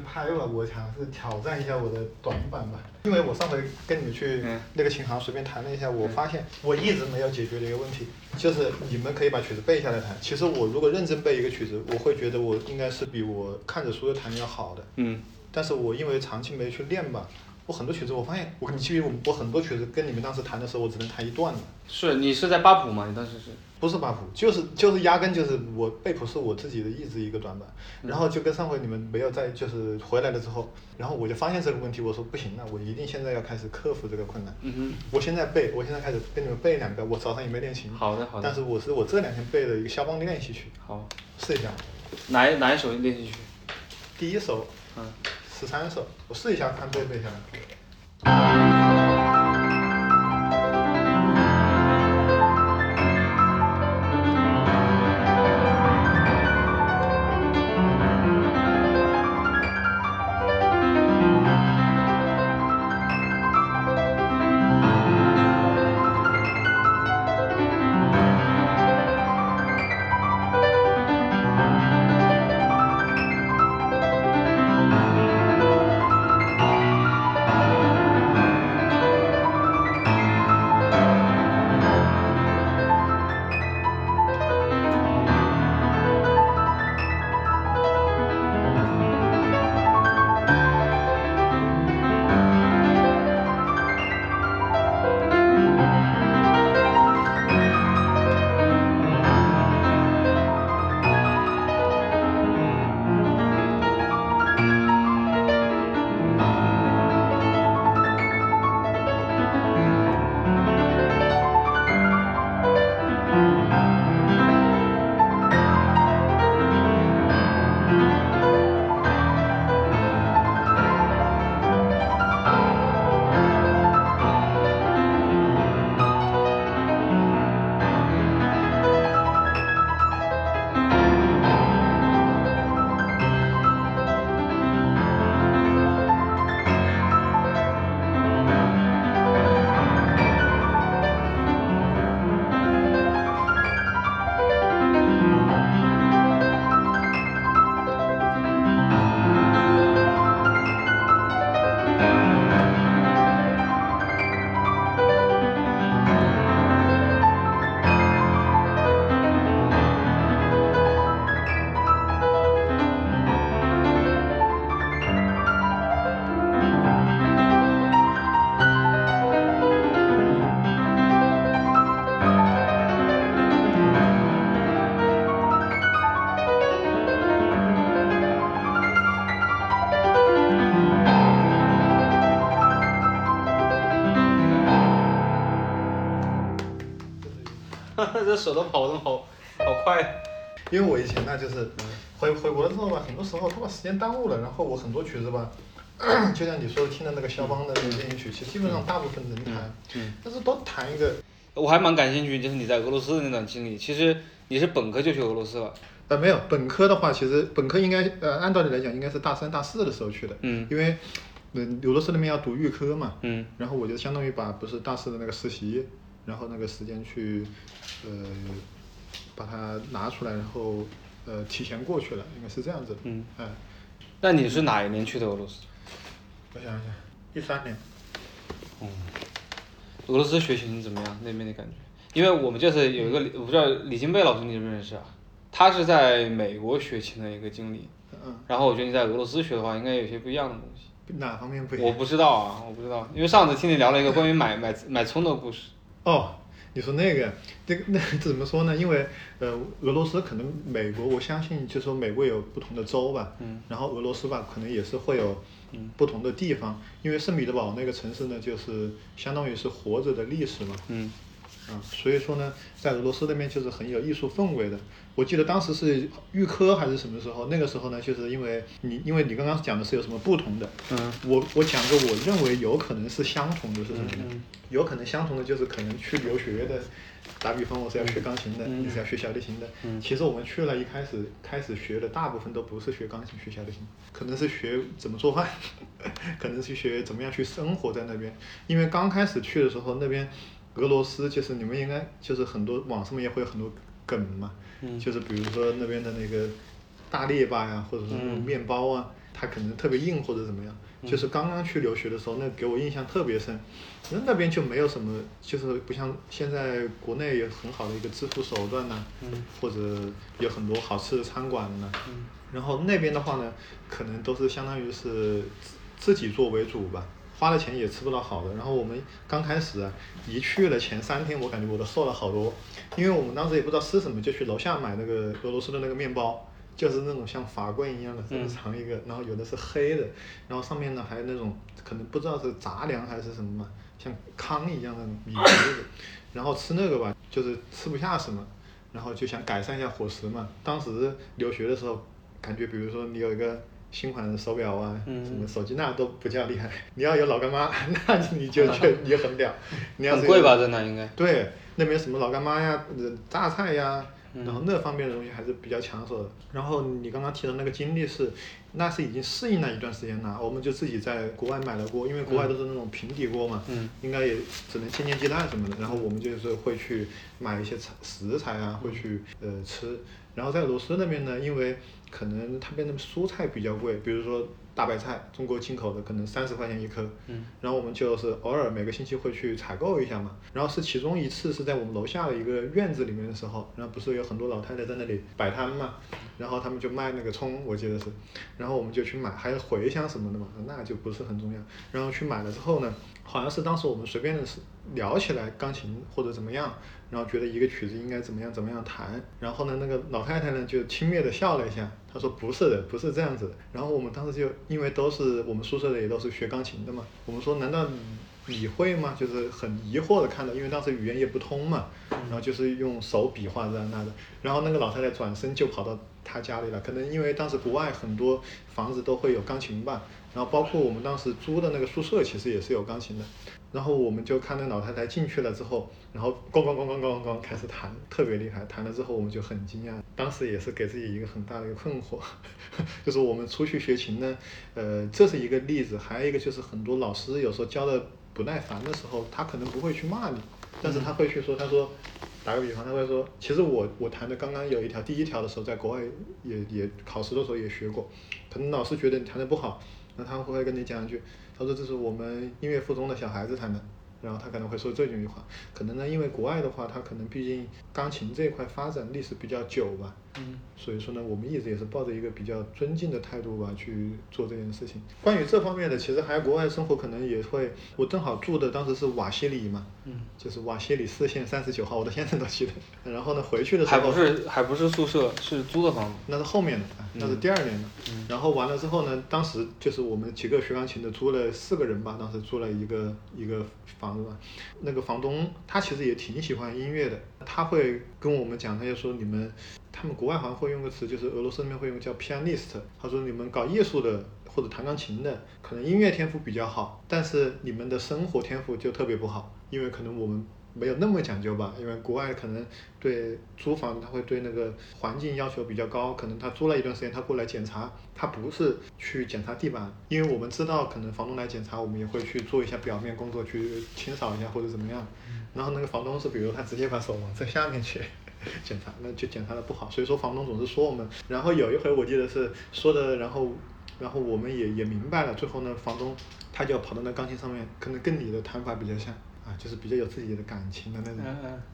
拍吧，我想是挑战一下我的短板吧。因为我上回跟你们去那个琴行随便弹了一下，我发现我一直没有解决的一个问题，就是你们可以把曲子背下来弹。其实我如果认真背一个曲子，我会觉得我应该是比我看着书弹要好的。嗯。但是我因为长期没去练吧。我很多曲子，我发现我你记不？我我很多曲子跟你们当时弹的时候，我只能弹一段的。是你是在八谱吗？你当时是？不是八谱，就是就是压根就是我背谱是我自己的一直一个短板，然后就跟上回你们没有在就是回来了之后，然后我就发现这个问题，我说不行了，我一定现在要开始克服这个困难。嗯哼。我现在背，我现在开始跟你们背两个，我早上也没练琴。好的好的。但是我是我这两天背的一个肖邦练习曲。好。试一下。哪哪一首练习曲？第一首。嗯。十三首，我试一下看背不背下来。手都跑动好好快，因为我以前呢就是回回国的时候吧，很多时候他把时间耽误了，然后我很多曲子吧，(clears throat) 就像你说的听的那个肖邦的练习曲，其实基本上大部分能弹，但是都弹一个。我还蛮感兴趣，就是你在俄罗斯的那段经历。其实你是本科就去俄罗斯了？呃，没有，本科的话，其实本科应该呃，按道理来讲应该是大三大四的时候去的，嗯，因为嗯俄罗斯那边要读预科嘛，嗯，然后我就相当于把不是大四的那个实习。然后那个时间去，呃，把它拿出来，然后呃提前过去了，应该是这样子。嗯。哎。那你是哪一年去的俄罗斯？我想想，一三年。嗯。俄罗斯学琴怎么样？那边的感觉？因为我们这次有一个，我不知道李金贝老师你认不认识啊？他是在美国学琴的一个经历。嗯。然后我觉得你在俄罗斯学的话，应该有些不一样的东西。哪方面不一样？我不知道啊，我不知道，因为上次听你聊了一个关于买买买葱的故事。哦，你说那个，那个那 (laughs) 怎么说呢？因为呃，俄罗斯可能美国，我相信就说美国有不同的州吧，嗯，然后俄罗斯吧，可能也是会有不同的地方，因为圣彼得堡那个城市呢，就是相当于是活着的历史嘛，嗯，啊，所以说呢，在俄罗斯那边就是很有艺术氛围的。我记得当时是预科还是什么时候？那个时候呢，就是因为你，因为你刚刚讲的是有什么不同的。嗯。我我讲个我认为有可能是相同的是什么呢？有可能相同的就是可能去留学的，打比方我是要学钢琴的，你是要学小提琴的。嗯。其实我们去了一开始开始学的大部分都不是学钢琴学小提琴，可能是学怎么做饭，(laughs) 可能是学怎么样去生活在那边。因为刚开始去的时候，那边俄罗斯就是你们应该就是很多网上面也会有很多梗嘛。就是比如说那边的那个大列巴呀，或者是那种面包啊，它可能特别硬或者怎么样。就是刚刚去留学的时候，那给我印象特别深。那那边就没有什么，就是不像现在国内有很好的一个支付手段呐，或者有很多好吃的餐馆呐。然后那边的话呢，可能都是相当于是自己做为主吧，花了钱也吃不到好的。然后我们刚开始，一去了前三天，我感觉我都瘦了好多，因为我们当时也不知道吃什么，就去楼下买那个俄罗斯的那个面包。就是那种像法棍一样的，这么长一个，然后有的是黑的，然后上面呢还有那种可能不知道是杂粮还是什么嘛，像糠一样的米皮子，然后吃那个吧，就是吃不下什么，然后就想改善一下伙食嘛。当时留学的时候，感觉比如说你有一个新款的手表啊，什么手机那都不叫厉害，(laughs) 你要有老干妈，(laughs) 那你就 (laughs) 就你很屌。很贵吧？在那应该。对，那边什么老干妈呀，榨菜呀。然后那方面的东西还是比较抢手的。然后你刚刚提的那个经历是，那是已经适应了一段时间了。我们就自己在国外买了锅，因为国外都是那种平底锅嘛，应该也只能煎煎鸡蛋什么的。然后我们就是会去买一些食材啊，会去呃吃。然后在俄罗斯那边呢，因为可能那边的蔬菜比较贵，比如说。大白菜，中国进口的，可能三十块钱一颗。嗯。然后我们就是偶尔每个星期会去采购一下嘛。然后是其中一次是在我们楼下的一个院子里面的时候，然后不是有很多老太太在那里摆摊嘛，然后他们就卖那个葱，我记得是，然后我们就去买，还有茴香什么的嘛，那就不是很重要。然后去买了之后呢，好像是当时我们随便的是聊起来钢琴或者怎么样。然后觉得一个曲子应该怎么样怎么样弹，然后呢，那个老太太呢就轻蔑的笑了一下，她说不是的，不是这样子的。然后我们当时就因为都是我们宿舍的也都是学钢琴的嘛，我们说难道你会吗？就是很疑惑的看到，因为当时语言也不通嘛，然后就是用手比划这样那的。然后那个老太太转身就跑到她家里了，可能因为当时国外很多房子都会有钢琴吧，然后包括我们当时租的那个宿舍其实也是有钢琴的。然后我们就看那老太太进去了之后，然后咣咣咣咣咣咣开始弹，特别厉害。弹了之后我们就很惊讶，当时也是给自己一个很大的一个困惑，(laughs) 就是我们出去学琴呢，呃，这是一个例子。还有一个就是很多老师有时候教的不耐烦的时候，他可能不会去骂你，但是他会去说，他说，打个比方，他会说，其实我我弹的刚刚有一条第一条的时候，在国外也也考试的时候也学过，可能老师觉得你弹的不好，那他会跟你讲一句。他说：“这是我们音乐附中的小孩子弹的。”然后他可能会说这句话，可能呢，因为国外的话，他可能毕竟钢琴这一块发展历史比较久吧，嗯，所以说呢，我们一直也是抱着一个比较尊敬的态度吧去做这件事情。关于这方面的，其实还有国外生活可能也会，我正好住的当时是瓦西里嘛，嗯，就是瓦西里四线三十九号，我到现在都记得。(laughs) 然后呢，回去的时候还不是还不是宿舍，是租的房子，那是后面的，那是第二年的。然后完了之后呢，当时就是我们几个学钢琴的租了四个人吧，当时租了一个一个房。房子吧，那个房东他其实也挺喜欢音乐的，他会跟我们讲，他就说你们，他们国外好像会用个词，就是俄罗斯那边会用叫 pianist，他说你们搞艺术的或者弹钢琴的，可能音乐天赋比较好，但是你们的生活天赋就特别不好，因为可能我们。没有那么讲究吧，因为国外可能对租房他会对那个环境要求比较高，可能他租了一段时间，他过来检查，他不是去检查地板，因为我们知道可能房东来检查，我们也会去做一下表面工作，去清扫一下或者怎么样。然后那个房东是，比如他直接把手往这下面去检查，那就检查的不好。所以说房东总是说我们。然后有一回我记得是说的，然后然后我们也也明白了，最后呢，房东他就要跑到那钢琴上面，可能跟你的弹法比较像。啊，就是比较有自己的感情的那种，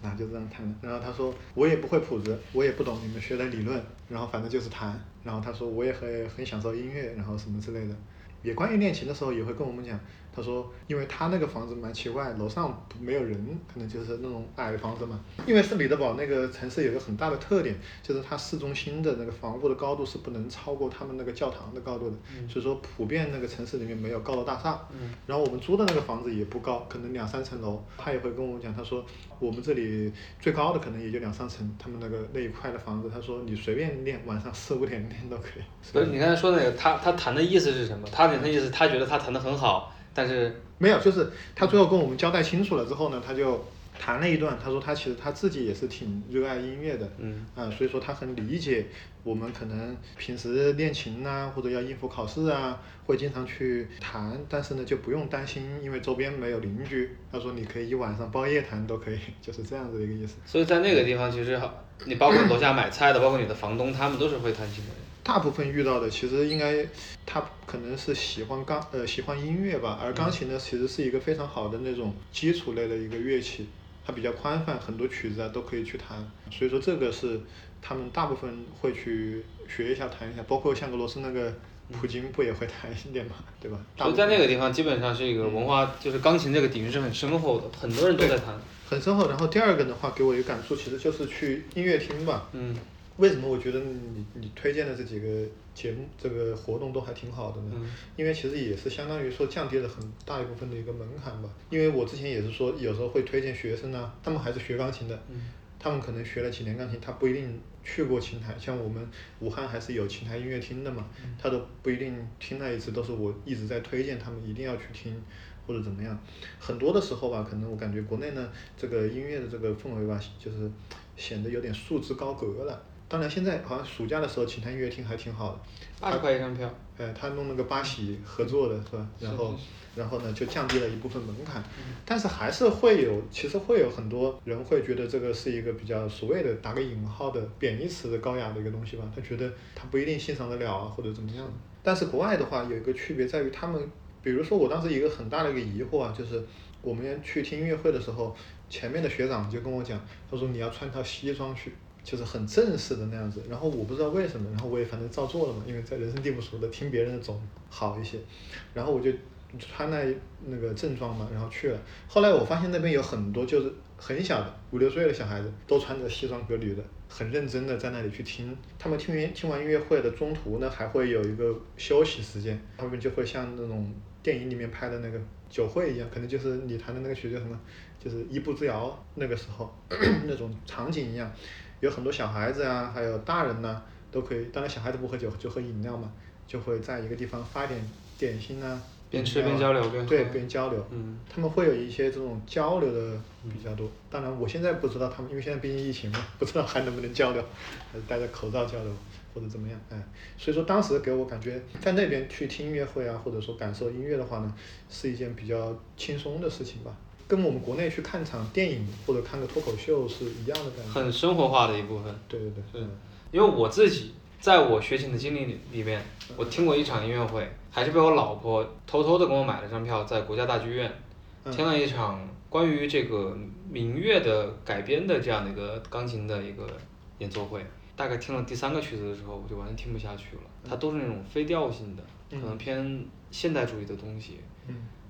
然后就这样弹的。然后他说，我也不会谱子，我也不懂你们学的理论，然后反正就是弹。然后他说，我也很很享受音乐，然后什么之类的。也关于练琴的时候，也会跟我们讲。他说，因为他那个房子蛮奇怪，楼上没有人，可能就是那种矮房子嘛。因为圣彼得堡那个城市有个很大的特点，就是它市中心的那个房屋的高度是不能超过他们那个教堂的高度的。所以说，普遍那个城市里面没有高楼大厦。然后我们租的那个房子也不高，可能两三层楼。他也会跟我们讲，他说我们这里最高的可能也就两三层，他们那个那一块的房子，他说你随便练，晚上四五点练都可以。不是你刚才说那个，他他谈的意思是什么？他的意思，他觉得他谈的很好。但是没有，就是他最后跟我们交代清楚了之后呢，他就谈了一段。他说他其实他自己也是挺热爱音乐的，嗯，啊，所以说他很理解我们可能平时练琴呐，或者要应付考试啊，会经常去弹。但是呢，就不用担心，因为周边没有邻居。他说你可以一晚上包夜弹都可以，(laughs) 就是这样子的一个意思。所以在那个地方，其实好，你包括楼下买菜的，包括你的房东，他们都是会弹琴的人。大部分遇到的其实应该他可能是喜欢钢呃喜欢音乐吧，而钢琴呢其实是一个非常好的那种基础类的一个乐器，它比较宽泛，很多曲子啊都可以去弹，所以说这个是他们大部分会去学一下弹一下，包括像俄罗斯那个。普京不也会弹一点嘛，(laughs) 对吧？所以在那个地方，基本上是一个文化，就是钢琴这个底蕴是很深厚的，很多人都在弹。很深厚。然后第二个的话，给我一个感触，其实就是去音乐厅吧。嗯。为什么我觉得你你推荐的这几个节目，这个活动都还挺好的呢？嗯。因为其实也是相当于说降低了很大一部分的一个门槛吧。因为我之前也是说，有时候会推荐学生呢，他们还是学钢琴的。嗯。他们可能学了几年钢琴，他不一定去过琴台。像我们武汉还是有琴台音乐厅的嘛，他都不一定听那一次，都是我一直在推荐他们一定要去听或者怎么样。很多的时候吧，可能我感觉国内呢，这个音乐的这个氛围吧，就是显得有点束之高阁了。当然现在好像暑假的时候，琴台音乐厅还挺好的，八十块一张票。哎，他弄了个八喜合作的是吧？然后。然后呢，就降低了一部分门槛，但是还是会有，其实会有很多人会觉得这个是一个比较所谓的打个引号的贬义词的高雅的一个东西吧，他觉得他不一定欣赏得了啊，或者怎么样。但是国外的话有一个区别在于，他们，比如说我当时一个很大的一个疑惑啊，就是我们去听音乐会的时候，前面的学长就跟我讲，他说你要穿套西装去，就是很正式的那样子。然后我不知道为什么，然后我也反正照做了嘛，因为在人生地不熟的，听别人的总好一些。然后我就。穿那那个正装嘛，然后去了。后来我发现那边有很多就是很小的五六岁的小孩子，都穿着西装革履的，很认真的在那里去听。他们听完听完音乐会的中途呢，还会有一个休息时间，他们就会像那种电影里面拍的那个酒会一样，可能就是你弹的那个曲叫什么，就是一步之遥那个时候 (clears throat) 那种场景一样，有很多小孩子啊，还有大人呐，都可以。当然小孩子不喝酒，就喝饮料嘛，就会在一个地方发点点心啊。边吃边交流，边对边交流，嗯，他们会有一些这种交流的比较多。当然，我现在不知道他们，因为现在毕竟疫情嘛，不知道还能不能交流，还是戴着口罩交流或者怎么样，哎，所以说当时给我感觉在那边去听音乐会啊，或者说感受音乐的话呢，是一件比较轻松的事情吧，跟我们国内去看场电影或者看个脱口秀是一样的感觉。很生活化的一部分。对对对。是，因为我自己在我学琴的经历里里面，我听过一场音乐会。还是被我老婆偷偷的给我买了张票，在国家大剧院听了一场关于这个民乐的改编的这样的一个钢琴的一个演奏会。大概听了第三个曲子的时候，我就完全听不下去了。它都是那种非调性的，可能偏现代主义的东西，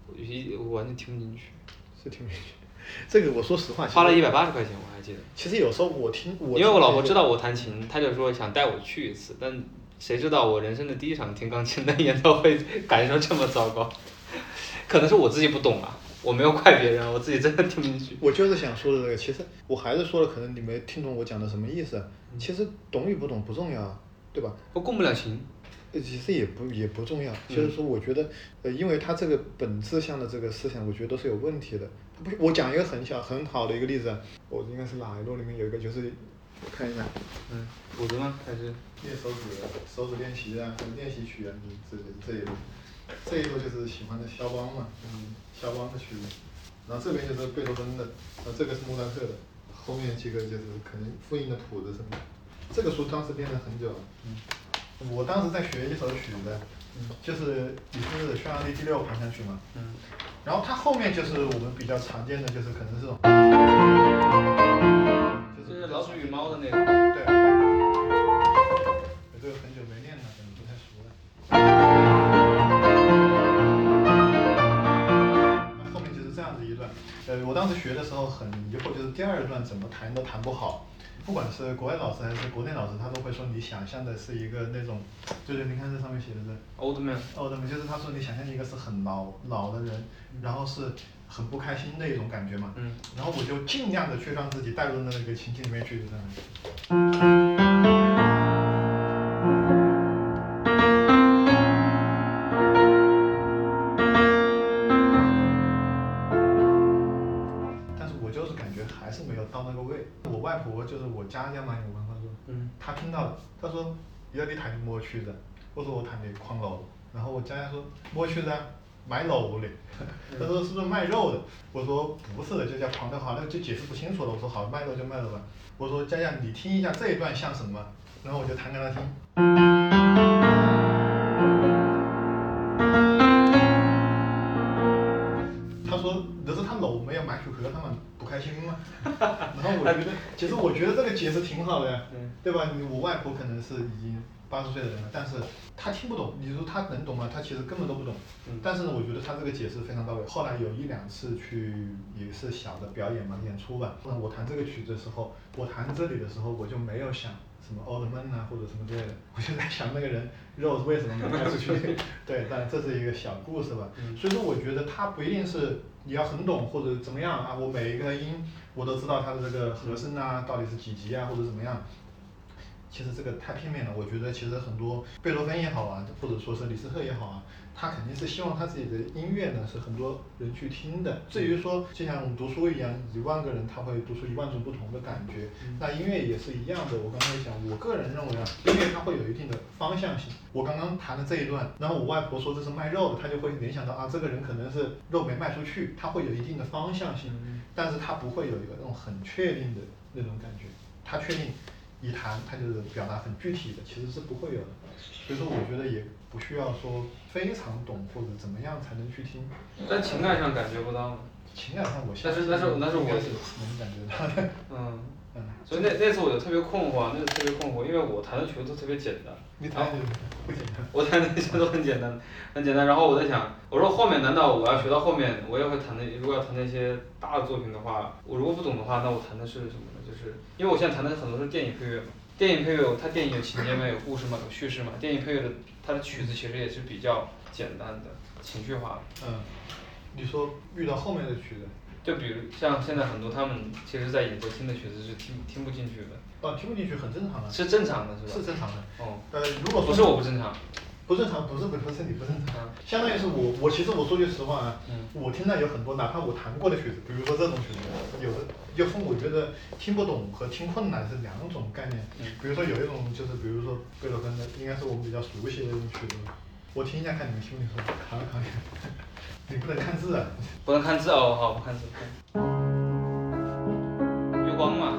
我一我完全听不进去。是听不进去。这个我说实话，花了一百八十块钱，我还记得。其实有时候我听我，因为我老婆知道我弹琴，她就说想带我去一次，但。谁知道我人生的第一场听钢琴的演奏会感受这么糟糕？可能是我自己不懂啊，我没有怪别人，我自己真的听不进去。我就是想说的这个，其实我还是说了，可能你没听懂我讲的什么意思。其实懂与不懂不重要，对吧？我共不了情。其实也不也不重要，就是说，我觉得，呃，因为他这个本质上的这个思想，我觉得都是有问题的。不，我讲一个很小很好的一个例子，我应该是哪一路里面有一个，就是我看一下，嗯，谱子吗？还是？练手指，手指练习啊，练习曲啊，这这一路，这一路就是喜欢的肖邦嘛，嗯，肖邦的曲子，然后这边就是贝多芬的，然后这个是莫扎特的，后面几个就是可能复印的谱子什么的，这个书当时练了很久了，嗯，我当时在学一首曲子，嗯，就是李斯特的匈牙利第六狂想曲嘛，嗯，然后它后面就是我们比较常见的就是可能这种，就是老鼠与猫的那个，对。这个很久没练了，可能不太熟了。后面就是这样子一段，呃，我当时学的时候很疑惑，就是第二段怎么弹都弹不好。不管是国外老师还是国内老师，他都会说你想象的是一个那种，就是你看这上面写的是 old man，old man 就是他说你想象一个是很老老的人，然后是很不开心的一种感觉嘛。嗯。然后我就尽量的去让自己带入那个情境里面去，这样。就是我家乡嘛，有朋他说，嗯，他听到了，他说要你弹莫曲子，我说我弹的矿楼，然后我家乡说莫曲子卖楼的，(laughs) 他说是不是卖肉的？我说不是的，就叫矿的好，那就解释不清楚了。我说好，卖肉就卖肉吧。我说佳佳，你听一下这一段像什么？然后我就弹给他听。他说那是他楼没有卖出去，他们。开心吗？(laughs) 然后我觉得，其实我觉得这个解释挺好的呀，对吧？我外婆可能是已经八十岁的人了，但是她听不懂，你说她能懂吗？她其实根本都不懂。但是呢，我觉得她这个解释非常到位。后来有一两次去也是小的表演嘛，演出吧。那我弹这个曲子的时候，我弹这里的时候，我就没有想。什么奥特曼呐，或者什么之类的，我就在想那个人肉为什么没卖出去？(laughs) 对，但这是一个小故事吧。所以说，我觉得他不一定是你要很懂或者怎么样啊，我每一个音我都知道它的这个和声啊，到底是几级啊，或者怎么样。其实这个太片面了，我觉得其实很多贝多芬也好啊，或者说是李斯特也好啊。他肯定是希望他自己的音乐呢是很多人去听的。至于说就像我们读书一样，一万个人他会读出一万种不同的感觉，那音乐也是一样的。我刚才讲，我个人认为啊，音乐它会有一定的方向性。我刚刚弹的这一段，然后我外婆说这是卖肉的，她就会联想到啊，这个人可能是肉没卖出去，他会有一定的方向性，但是他不会有一个那种很确定的那种感觉。他确定一弹，他就是表达很具体的，其实是不会有的。所以说，我觉得也不需要说非常懂或者怎么样才能去听。但情感上感觉不到。情感上我。但是但是但是我能感觉到的。(laughs) 嗯。嗯。所以那那次我就特别困惑，那次特别困惑，因为我弹的曲子都特别简单。你弹的不简单。我弹的些都很简单，很简单。然后我在想，我说后面难道我要学到后面，我也会弹那如果要弹那些大的作品的话，我如果不懂的话，那我弹的是什么呢？就是因为我现在弹的很多是电影配乐嘛。电影配乐，它电影有情节嘛，有故事嘛，有叙事嘛。电影配乐的它的曲子其实也是比较简单的，情绪化的。嗯，你说遇到后面的曲子，就比如像现在很多他们其实，在演奏新的曲子是听听不进去的。啊，听不进去很正常的。是正常的，是吧？是正常的。哦。呃，如果不是我不正常。不正常，不是不是身体不正常，相当于是我我其实我说句实话啊，我听到有很多哪怕我弹过的曲子，比如说这种曲子，有的就父母觉得听不懂和听困难是两种概念。比如说有一种就是比如说贝多芬的，应该是我们比较熟悉的一种曲子，我听一下看你们听不听说，考考你，(laughs) 你不能看字啊。不能看字哦，好不看字。月光嘛。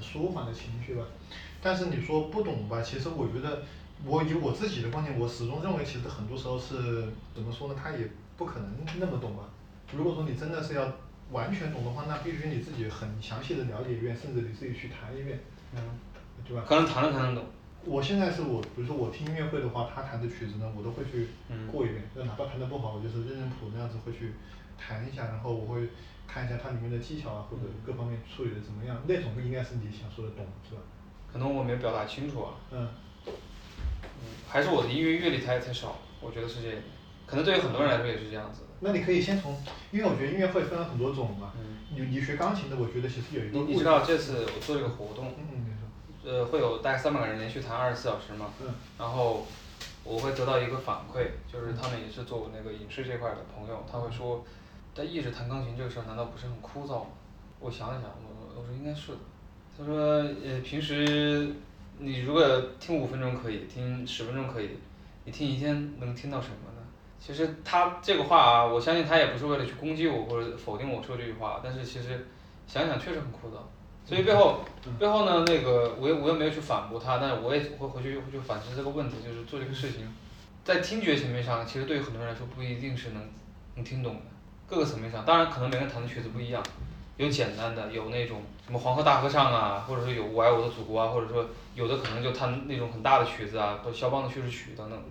舒缓的情绪吧，但是你说不懂吧？其实我觉得，我以我自己的观点，我始终认为，其实很多时候是怎么说呢？他也不可能那么懂吧。如果说你真的是要完全懂的话，那必须你自己很详细的了解一遍，甚至你自己去弹一遍，嗯，对吧？可能弹了才能懂。我现在是我，比如说我听音乐会的话，他弹的曲子呢，我都会去过一遍，就哪怕弹的不好，我就是认认谱那样子会去弹一下，然后我会。看一下它里面的技巧啊，或者各方面处理的怎么样，那种应该是你想说的懂，是吧？可能我没表达清楚啊。嗯。嗯，还是我的音乐阅历太太少，我觉得是这样。可能对于很多人来说也是这样子。那你可以先从，因为我觉得音乐会分了很多种嘛。嗯。你你学钢琴的，我觉得其实有一个。你知道这次我做这个活动。嗯嗯。呃，会有大概三百个人连续弹二十四小时嘛。嗯。然后，我会得到一个反馈，就是他们也是做那个影视这块的朋友，他会说。但一直弹钢琴这个事儿难道不是很枯燥吗？我想了想，我我说应该是的。他说，呃，平时你如果听五分钟可以，听十分钟可以，你听一天能听到什么呢？其实他这个话啊，我相信他也不是为了去攻击我或者否定我说这句话，但是其实想想确实很枯燥。所以背后背后呢，那个我也我又没有去反驳他，但是我也会回去会去反思这个问题，就是做这个事情，在听觉层面上，其实对于很多人来说不一定是能能听懂的。各个层面上，当然可能每个人弹的曲子不一样，有简单的，有那种什么黄河大合唱啊，或者说有我爱我的祖国啊，或者说有的可能就弹那种很大的曲子啊，或肖邦的叙事曲等等的。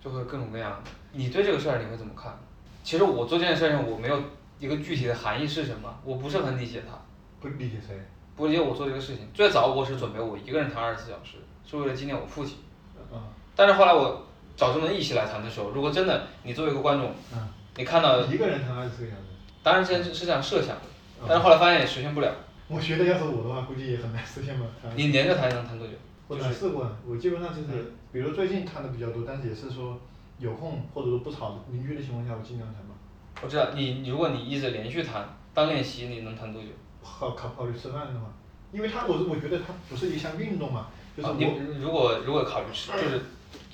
就会各种各样的。你对这个事儿你会怎么看？其实我做这件事情我没有一个具体的含义是什么，我不是很理解它。不理解谁？不理解我做这个事情。最早我是准备我一个人弹二十四小时，是为了纪念我父亲。嗯。但是后来我找这么一起来弹的时候，如果真的你作为一个观众，嗯，你看到一个人谈二十四个小时，当然之前是这样设想的，但是后来发现也实现不了。我觉得要是我的话，估计也很难实现吧。你连着谈能谈多久？我试过，我基本上就是，比如最近谈的比较多，但是也是说有空或者说不吵邻居的情况下，我尽量谈嘛。我知道你，如果你一直连续谈当练习，你能谈多久？考考考虑吃饭的话，因为他我我觉得他不是一项运动嘛，就是你如果如果考虑吃，就是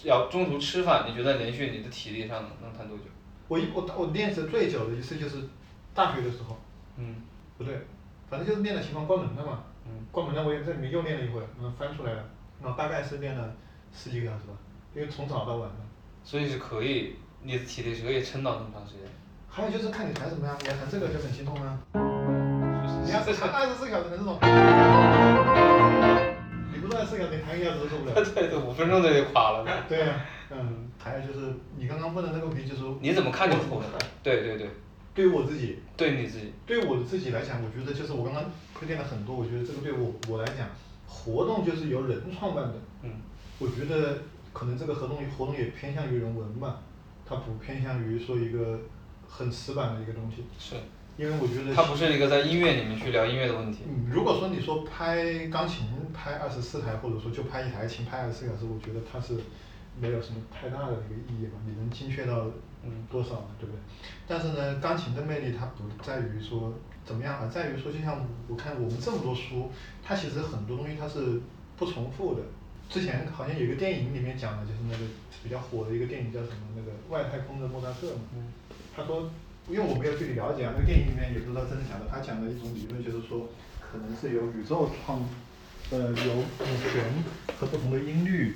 要中途吃饭，你觉得连续你的体力上能谈多久？我一我我练的最久的一次就是大学的时候。嗯。不对，反正就是练的情况关门了嘛。嗯。关门了，我也在里面又练了一会儿，然后翻出来了。然后大概是练了十几个小时吧，因为从早到晚的。所以是可以，你的体力是可以撑到那么长时间。还有就是看你弹什么呀，你要弹这个就很心痛啊。(laughs) 你要是弹二十四小时的这种，你不是二十四小时，你弹一个小时都受不了。(laughs) 对对，五分钟都得垮了。对呀，嗯，还有就是你刚刚问的那个问题，就是你怎么看这个？对对对。对于我自己。对你自己。对于我自己来讲，我觉得就是我刚刚推荐了很多，我觉得这个对我我来讲。活动就是由人创办的，嗯，我觉得可能这个活动活动也偏向于人文吧，它不偏向于说一个很死板的一个东西。是。因为我觉得。它不是一个在音乐里面去聊音乐的问题。嗯，如果说你说拍钢琴拍二十四台，或者说就拍一台琴拍二十四小时，我觉得它是没有什么太大的一个意义吧？你能精确到嗯多少呢？对不对？但是呢，钢琴的魅力它不在于说。怎么样？啊在于说，就像我看我们这么多书，它其实很多东西它是不重复的。之前好像有一个电影里面讲的，就是那个比较火的一个电影叫什么？那个外太空的莫扎特嘛。嗯。他说，因为我没有具体了解啊，那个电影里面也不知道真的假的。他讲的一种理论就是说，可能是由宇宙创，呃，由五弦和不同的音律，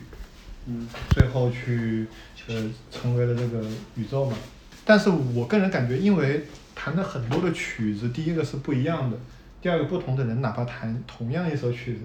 嗯，最后去呃成为了这个宇宙嘛。但是我个人感觉，因为弹的很多的曲子，第一个是不一样的，第二个不同的人哪怕弹同样一首曲子，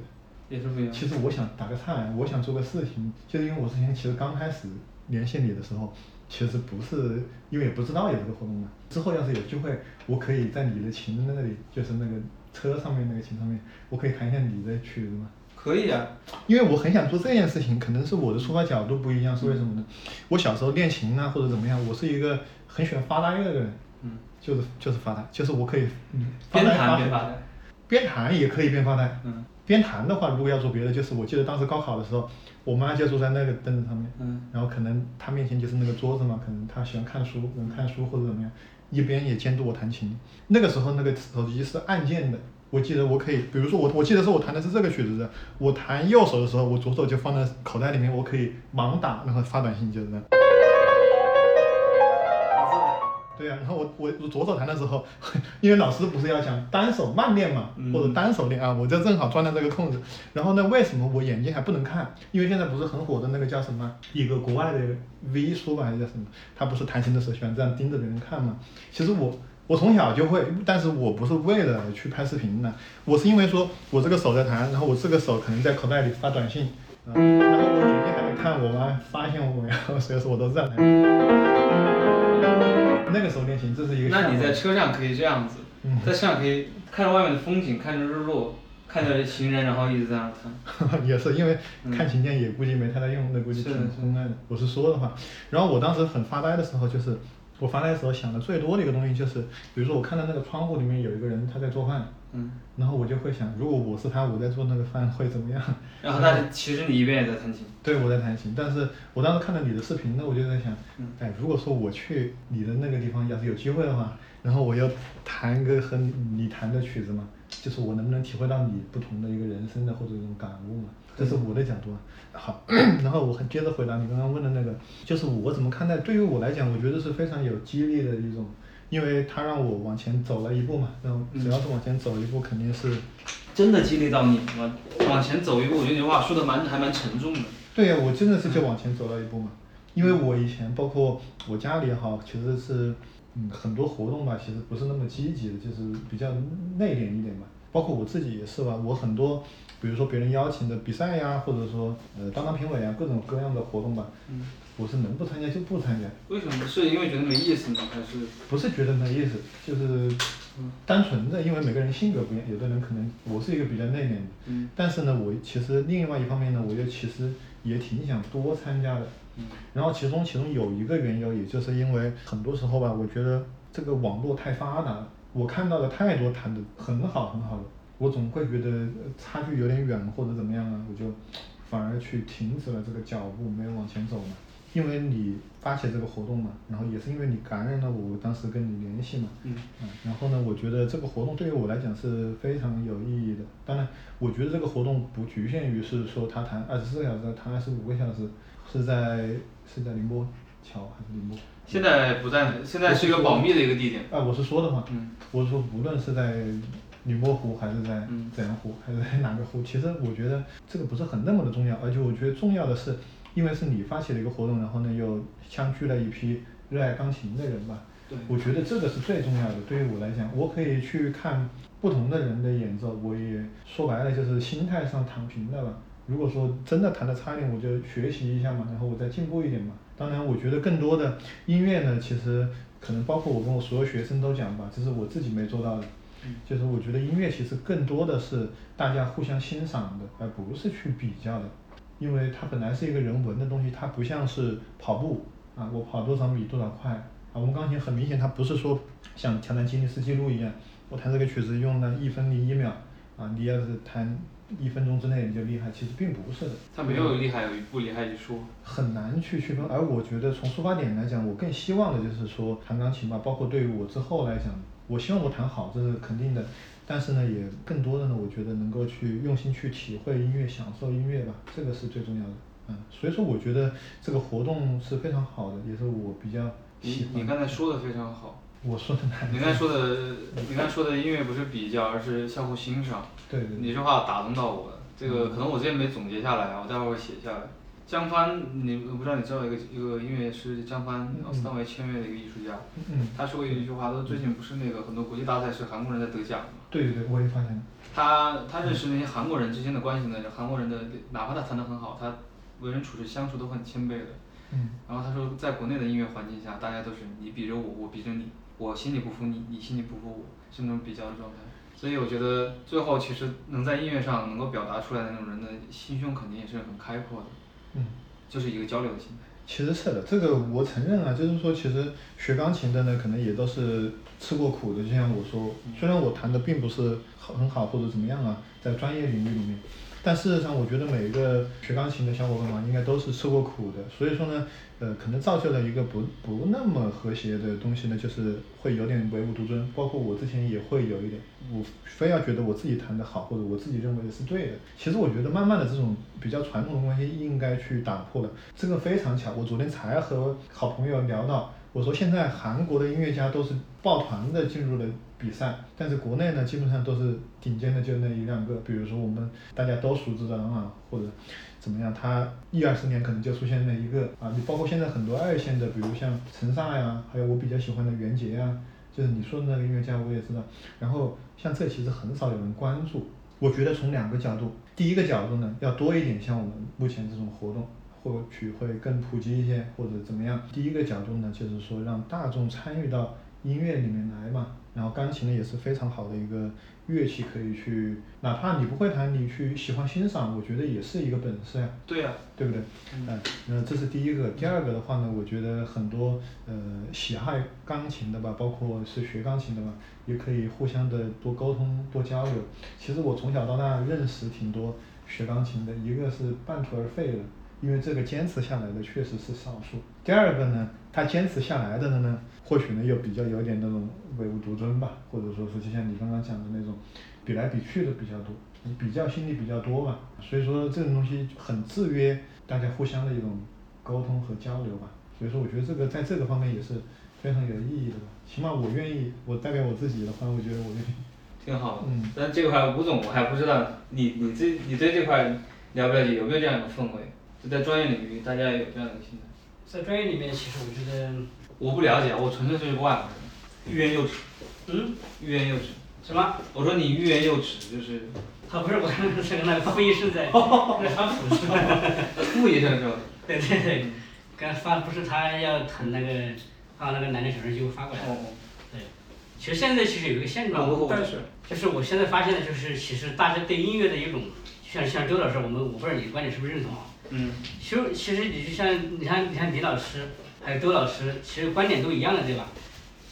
也是不一样。其实我想打个岔，我想做个事情，就是因为我之前其实刚开始联系你的时候，其实不是因为也不知道有这个活动嘛。之后要是有机会，我可以在你的琴那里，就是那个车上面那个琴上面，我可以弹一下你的曲子吗？可以啊，因为我很想做这件事情，可能是我的出发角度不一样，是为什么呢？我小时候练琴啊或者怎么样，我是一个很喜欢发呆的人。嗯。就是就是发呆，就是我可以边弹边发呆，边弹也可以边发呆。嗯，边弹的话，如果要做别的，就是我记得当时高考的时候，我妈就坐在那个凳子上面，嗯，然后可能她面前就是那个桌子嘛，可能她喜欢看书，能看书或者怎么样，一边也监督我弹琴。那个时候那个手机是按键的，我记得我可以，比如说我我记得是我弹的是这个曲子的，我弹右手的时候，我左手就放在口袋里面，我可以盲打，然后发短信就是这样。对呀，然后我我我左手弹的时候，因为老师不是要讲单手慢练嘛，或者单手练啊，我就正好钻到这个空子。然后呢，为什么我眼睛还不能看？因为现在不是很火的那个叫什么，一个国外的 V 书吧，还是叫什么？他不是弹琴的时候喜欢这样盯着别人看嘛？其实我我从小就会，但是我不是为了去拍视频的，我是因为说我这个手在弹，然后我这个手可能在口袋里发短信，然后我眼睛还没看，我妈发现我，然 (laughs) 后所以说我都是这样弹。那个时候练琴，这是一个。那你在车上可以这样子，在车上可以看着外面的风景，看着日落，看着行人，然后一直在那弹。也是因为看琴键也估计没太大用，那估计挺昏暗的。我是说的话，然后我当时很发呆的时候，就是我发呆的时候想的最多的一个东西就是，比如说我看到那个窗户里面有一个人他在做饭。嗯，然后我就会想，如果我是他，我在做那个饭会怎么样？(laughs) 然后，但是其实你一边也在弹琴。对，我在弹琴，但是我当时看到你的视频，那我就在想，哎，如果说我去你的那个地方，要是有机会的话，然后我要弹个和你弹的曲子嘛，就是我能不能体会到你不同的一个人生的或者一种感悟嘛？这是我的角度啊。好，(clears throat) 然后我还接着回答你刚刚问的那个，就是我怎么看待？对于我来讲，我觉得是非常有激励的一种。因为他让我往前走了一步嘛，然后只要是往前走一步，肯定是真的激励到你了。往前走一步，我觉得你话说的蛮还蛮沉重的。对呀，我真的是就往前走了一步嘛。因为我以前包括我家里也好，其实是嗯很多活动吧，其实不是那么积极的，就是比较内敛一点嘛。包括我自己也是吧，我很多，比如说别人邀请的比赛呀，或者说呃当当评委啊，各种各样的活动吧，嗯，我是能不参加就不参加。为什么？是因为觉得没意思吗？还是？不是觉得没意思，就是单纯的，因为每个人性格不一样，有的人可能我是一个比较内敛的，嗯，但是呢，我其实另外一方面呢，我又其实也挺想多参加的，嗯，然后其中其中有一个缘由，也就是因为很多时候吧，我觉得这个网络太发达了。我看到了太多弹的很好很好的，我总会觉得差距有点远或者怎么样啊，我就反而去停止了这个脚步，没有往前走嘛。因为你发起这个活动嘛，然后也是因为你感染了我，当时跟你联系嘛，嗯，然后呢，我觉得这个活动对于我来讲是非常有意义的。当然，我觉得这个活动不局限于是说他谈二十四小时，谈二十五个小时，是在是在宁波桥还是宁波？现在不在，现在是一个保密的一个地点。啊，我是说的嘛，嗯，我是说无论是在宁波湖还是在怎样湖，还是在哪个湖，其实我觉得这个不是很那么的重要，而且我觉得重要的是，因为是你发起了一个活动，然后呢又相聚了一批热爱钢琴的人吧，对，我觉得这个是最重要的。对于我来讲，我可以去看不同的人的演奏，我也说白了就是心态上躺平了吧。如果说真的弹的差一点，我就学习一下嘛，然后我再进步一点嘛。当然，我觉得更多的音乐呢，其实可能包括我跟我所有学生都讲吧，这是我自己没做到的。就是我觉得音乐其实更多的是大家互相欣赏的，而不是去比较的。因为它本来是一个人文的东西，它不像是跑步啊，我跑多少米多少快啊。我们钢琴很明显，它不是说像挑战吉尼斯纪录一样，我弹这个曲子用了一分零一秒啊，你要是弹。一分钟之内你就厉害，其实并不是的。他没有厉害与不厉害一说。很难去区分，而我觉得从出发点来讲，我更希望的就是说弹钢琴吧，包括对于我之后来讲，我希望我弹好，这是肯定的。但是呢，也更多的呢，我觉得能够去用心去体会音乐，享受音乐吧，这个是最重要的。嗯，所以说我觉得这个活动是非常好的，也是我比较喜欢。你你刚才说的非常好。我说的难。你刚才说的，你刚才说的音乐不是比较，而是相互欣赏。对对。你这话打动到我了，这个可能我之前没总结下来，我待会儿会写下来。江帆，你我不知道你知道一个一个音乐师江帆，奥斯坦维签约的一个艺术家。嗯。他说过一句话，他说最近不是那个很多国际大赛是韩国人在得奖吗？对对对，我也发现。他他认识那些韩国人之间的关系呢，韩国人的哪怕他弹得很好，他为人处事相处都很谦卑的。嗯。然后他说，在国内的音乐环境下，大家都是你比着我，我比着你。我心里不服你，你心里不服我，是那种比较的状态。所以我觉得最后其实能在音乐上能够表达出来的那种人的心胸肯定也是很开阔的。嗯，就是一个交流的心态。其实是的，这个我承认啊，就是说其实学钢琴的呢，可能也都是吃过苦的。就像我说，虽然我弹的并不是很好或者怎么样啊，在专业领域里面。但事实上，我觉得每一个学钢琴的小伙伴嘛，应该都是吃过苦的。所以说呢，呃，可能造就了一个不不那么和谐的东西呢，就是会有点唯我独尊。包括我之前也会有一点，我非要觉得我自己弹得好，或者我自己认为的是对的。其实我觉得慢慢的这种比较传统的关系应该去打破了。这个非常巧，我昨天才和好朋友聊到，我说现在韩国的音乐家都是抱团的进入了。比赛，但是国内呢，基本上都是顶尖的，就那一两个。比如说我们大家都熟知的啊，或者怎么样，他一二十年可能就出现那一个啊。你包括现在很多二线的，比如像陈萨呀，还有我比较喜欢的袁杰啊，就是你说的那个音乐家，我也知道。然后像这其实很少有人关注。我觉得从两个角度，第一个角度呢，要多一点像我们目前这种活动，或许会更普及一些，或者怎么样。第一个角度呢，就是说让大众参与到音乐里面来嘛。然后钢琴呢也是非常好的一个乐器，可以去，哪怕你不会弹，你去喜欢欣赏，我觉得也是一个本事呀。对呀，对不对？嗯，那这是第一个。第二个的话呢，我觉得很多呃喜爱钢琴的吧，包括是学钢琴的吧，也可以互相的多沟通、多交流。其实我从小到大认识挺多学钢琴的，一个是半途而废的。因为这个坚持下来的确实是少数。第二个呢，他坚持下来的呢，或许呢又比较有点那种唯我独尊吧，或者说是就像你刚刚讲的那种，比来比去的比较多，比较心理比较多吧。所以说这种东西很制约大家互相的一种沟通和交流吧。所以说我觉得这个在这个方面也是非常有意义的吧。起码我愿意，我代表我自己的话，我觉得我愿意。(laughs) 挺好的。嗯。但这块吴总我还不知道，你你这你对这块了不了解？有没有这样一个氛围？就在专业领域，大家有这样的心态。在专业里面，其实我觉得，我不了解，我纯粹是个外行人，欲言又止。嗯。欲言又止。什么？我说你欲言又止，就是。他不是我是跟那个副医生在在发谱是吧？副医生是吧？(laughs) 对对对，刚发不是他要谈那个把那个男的小人就发过来。对，其实现在其实有一个现状，就是我现在发现的就是，其实大家对音乐的一种，像像周老师，我们我不知道你的观点是不是认同啊？嗯。其实其实你就像你看你看李老师，还有周老师，其实观点都一样的对吧？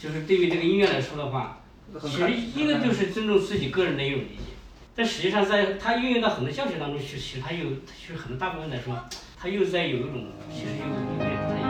就是对于这个音乐来说的话，其实一个就是尊重自己个人的一种理解。但实际上，在它运用到很多教学当中去，其实它有，其实很多大部分来说，它又在有一种，其实有有点不太。